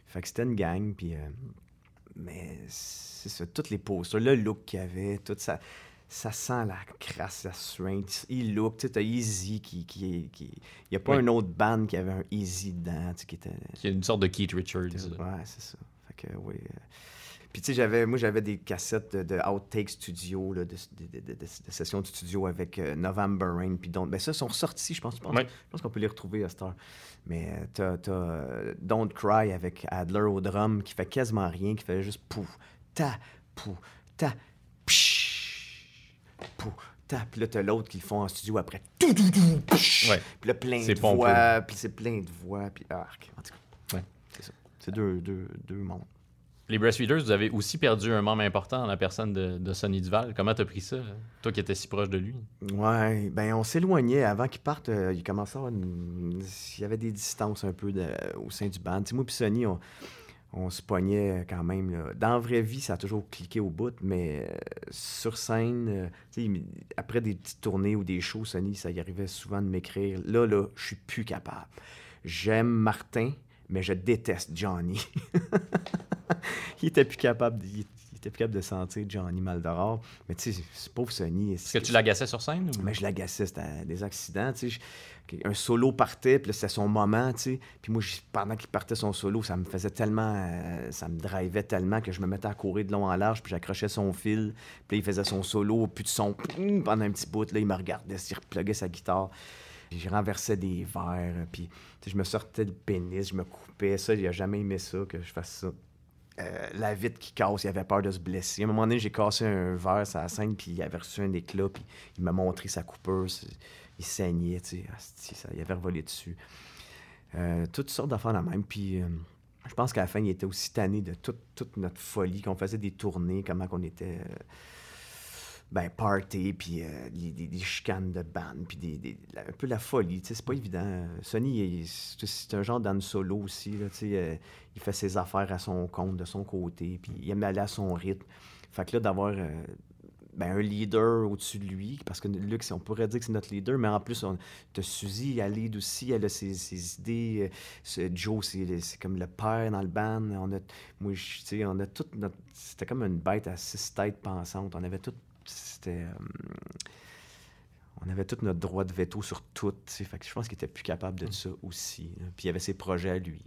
Fait que c'était une gang, puis... euh, mais c'est ça, toutes les posters, le look qu'il avait, tout ça, ça sent la crasse, la strength. Il look, tu sais, t'as Easy qui, qui, qui... Il n'y a pas Oui. une autre band qui avait un Easy dedans, tu sais, qui était... Qui est une sorte de Keith Richards. Ouais, c'est ça. Fait que, oui. euh. Puis, tu sais, j'avais, moi, j'avais des cassettes de, de Outtake Studio, là, de, de, de- sessions de studio avec euh, November Rain, puis Don't. Ben, ça, sont ressortis, je pense. Je pense, Ouais. pense qu'on peut les retrouver à cette heure. Mais euh, t'as, t'as euh, Don't Cry avec Adler au drum, qui fait quasiment rien, qui fait juste pouf, ta, pouf, ta, psh, pouf, ta. Puis là, t'as l'autre qui le font en studio après. Tout, tout, tout, psh. Ouais. Puis là, plein de pompeux. voix, puis c'est plein de voix, puis arc. En tout cas, Ouais. c'est ça. C'est deux, deux, deux mondes. Les Breastfeeders, vous avez aussi perdu un membre important la personne de, de Sonny Duval. Comment t'as pris ça, toi qui étais si proche de lui? Ouais, ben on s'éloignait avant qu'il parte. euh, il commençait à avoir une- Il y avait des distances un peu au sein du band. Moi puis Sonny, on, se pognait quand même. Dans la vraie vie, ça a toujours cliqué au bout, mais euh, sur scène, euh, après des petites tournées ou des shows, Sonny, ça y arrivait souvent de m'écrire. Là, là, je suis plus capable. J'aime Martin, mais je déteste Johnny. il était plus capable. de- il, il était plus capable de sentir Johnny Maldoror. Mais tu sais, ce pauvre Sonny. Est-ce que tu l'agaçais sur scène? ou- Mais je l'agaçais, c'était des accidents, tu sais. je- Un solo partait, puis c'était son moment, tu sais. Puis moi, pendant qu'il partait son solo, ça me faisait tellement... euh, ça me drivait tellement que je me mettais à courir de long en large, puis j'accrochais son fil. Puis là, il faisait son solo, plus de son... Pendant un petit bout, là, il me regardait, il repluguait sa guitare. J'ai renversais des verres, puis je me sortais le pénis, je me coupais. Ça, il a jamais aimé ça, que je fasse ça. Euh, la vitre qui casse, il avait peur de se blesser. À un moment donné, j'ai cassé un verre sur la scène, puis il avait reçu un éclat, puis il m'a montré sa coupeuse. Il saignait, tu sais. Il avait revolé dessus. Euh, toutes sortes d'affaires la même. Puis euh, je pense qu'à la fin, il était aussi tanné de toute, toute notre folie, qu'on faisait des tournées, comment qu'on était. Ben, party, puis euh, des, des- des chicanes de band, puis des, un peu la folie, tu sais, c'est pas évident. Euh, Sonny, c'est un genre d'Anne Solo aussi, là, tu sais, euh, il fait ses affaires à son compte, de son côté, puis il aime aller à son rythme. Fait que là, d'avoir euh, ben, un leader au-dessus de lui, parce que Luc, on pourrait dire que c'est notre leader, mais en plus, on, t'as Suzy, elle lead aussi, elle a ses, ses idées. euh, Joe, c'est comme le père dans le band. On a, moi, je- tu sais, on a toute notre... C'était comme une bête à six têtes pensantes. On avait tout... Euh, on avait tout notre droit de veto sur tout. Fait je pense qu'il était plus capable de ça aussi. Puis il avait ses projets à lui.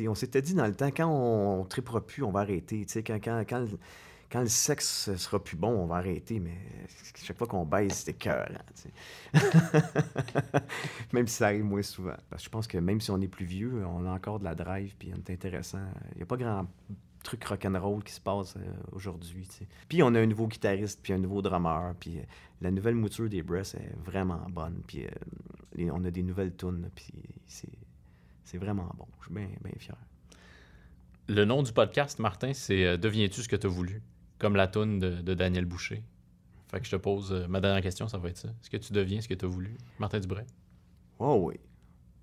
Euh, on s'était dit dans le temps, quand on, on tripera plus, on va arrêter. Quand, le- quand le sexe sera plus bon, on va arrêter. Mais chaque fois qu'on baise, c'était cœur. même si ça arrive moins souvent. Je pense que même si on est plus vieux, on a encore de la drive. Puis on est intéressant. Il n'y a pas grand truc rock'n'roll qui se passe euh, aujourd'hui. Puis on a un nouveau guitariste, puis un nouveau drummer, puis euh, la nouvelle mouture des Breasts est vraiment bonne. Puis euh, on a des nouvelles tunes, puis c'est, vraiment bon. Je suis bien, bien fier. Le nom du podcast, Martin, c'est Deviens-tu ce que tu as voulu? Comme la toune de, de Daniel Boucher. Fait que je te pose euh, ma dernière question, ça va être ça. Est-ce que tu deviens ce que tu as voulu? Martin Dubray? Oh oui,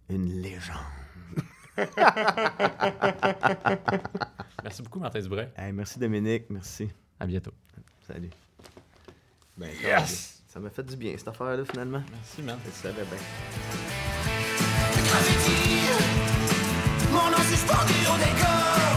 une légende. Merci beaucoup, Martin Dubray. Hey, merci Dominique, merci. À bientôt. Salut. Ben, Yes! Ça m'a fait du bien cette affaire-là finalement. Merci, man. Le savais bien. Mon nom suspendu au décor.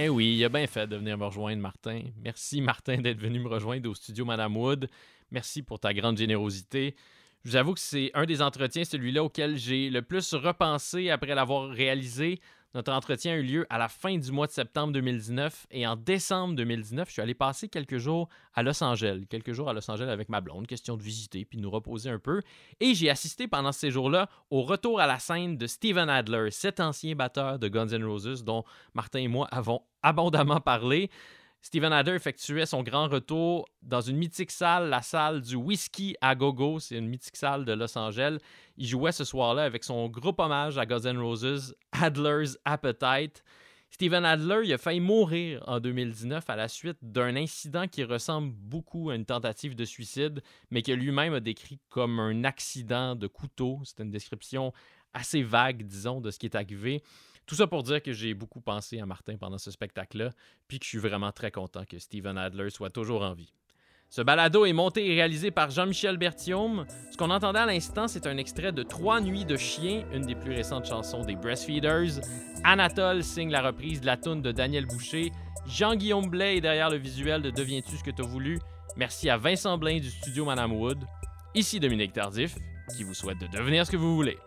Ben oui, il a bien fait de venir me rejoindre, Martin. Merci, Martin, d'être venu me rejoindre au studio Madame Wood. Merci pour ta grande générosité. Je vous avoue que c'est un des entretiens, celui-là, auquel j'ai le plus repensé après l'avoir réalisé. Notre entretien a eu lieu à la fin du mois de septembre 2019 et en décembre 2019, je suis allé passer quelques jours à Los Angeles. Quelques jours à Los Angeles avec ma blonde, question de visiter puis de nous reposer un peu. Et j'ai assisté pendant ces jours-là au retour à la scène de Steven Adler, cet ancien batteur de Guns N' Roses dont Martin et moi avons abondamment parlé. Steven Adler effectuait son grand retour dans une mythique salle, la salle du Whisky à Gogo. C'est une mythique salle de Los Angeles. Il jouait ce soir-là avec son groupe hommage à Guns Roses, Adler's Appetite. Steven Adler il a failli mourir en 2019 à la suite d'un incident qui ressemble beaucoup à une tentative de suicide, mais que lui-même a décrit comme un accident de couteau. C'est une description assez vague, disons, de ce qui est arrivé. Tout ça pour dire que j'ai beaucoup pensé à Martin pendant ce spectacle-là, puis que je suis vraiment très content que Steven Adler soit toujours en vie. Ce balado est monté et réalisé par Jean-Michel Berthiaume. Ce qu'on entendait à l'instant, c'est un extrait de Trois nuits de chien, une des plus récentes chansons des Breastfeeders. Anatole signe la reprise de la tune de Daniel Boucher. Jean-Guillaume Blais est derrière le visuel de Deviens-tu ce que t'as voulu? Merci à Vincent Blain du studio Madame Wood. Ici Dominique Tardif, qui vous souhaite de devenir ce que vous voulez.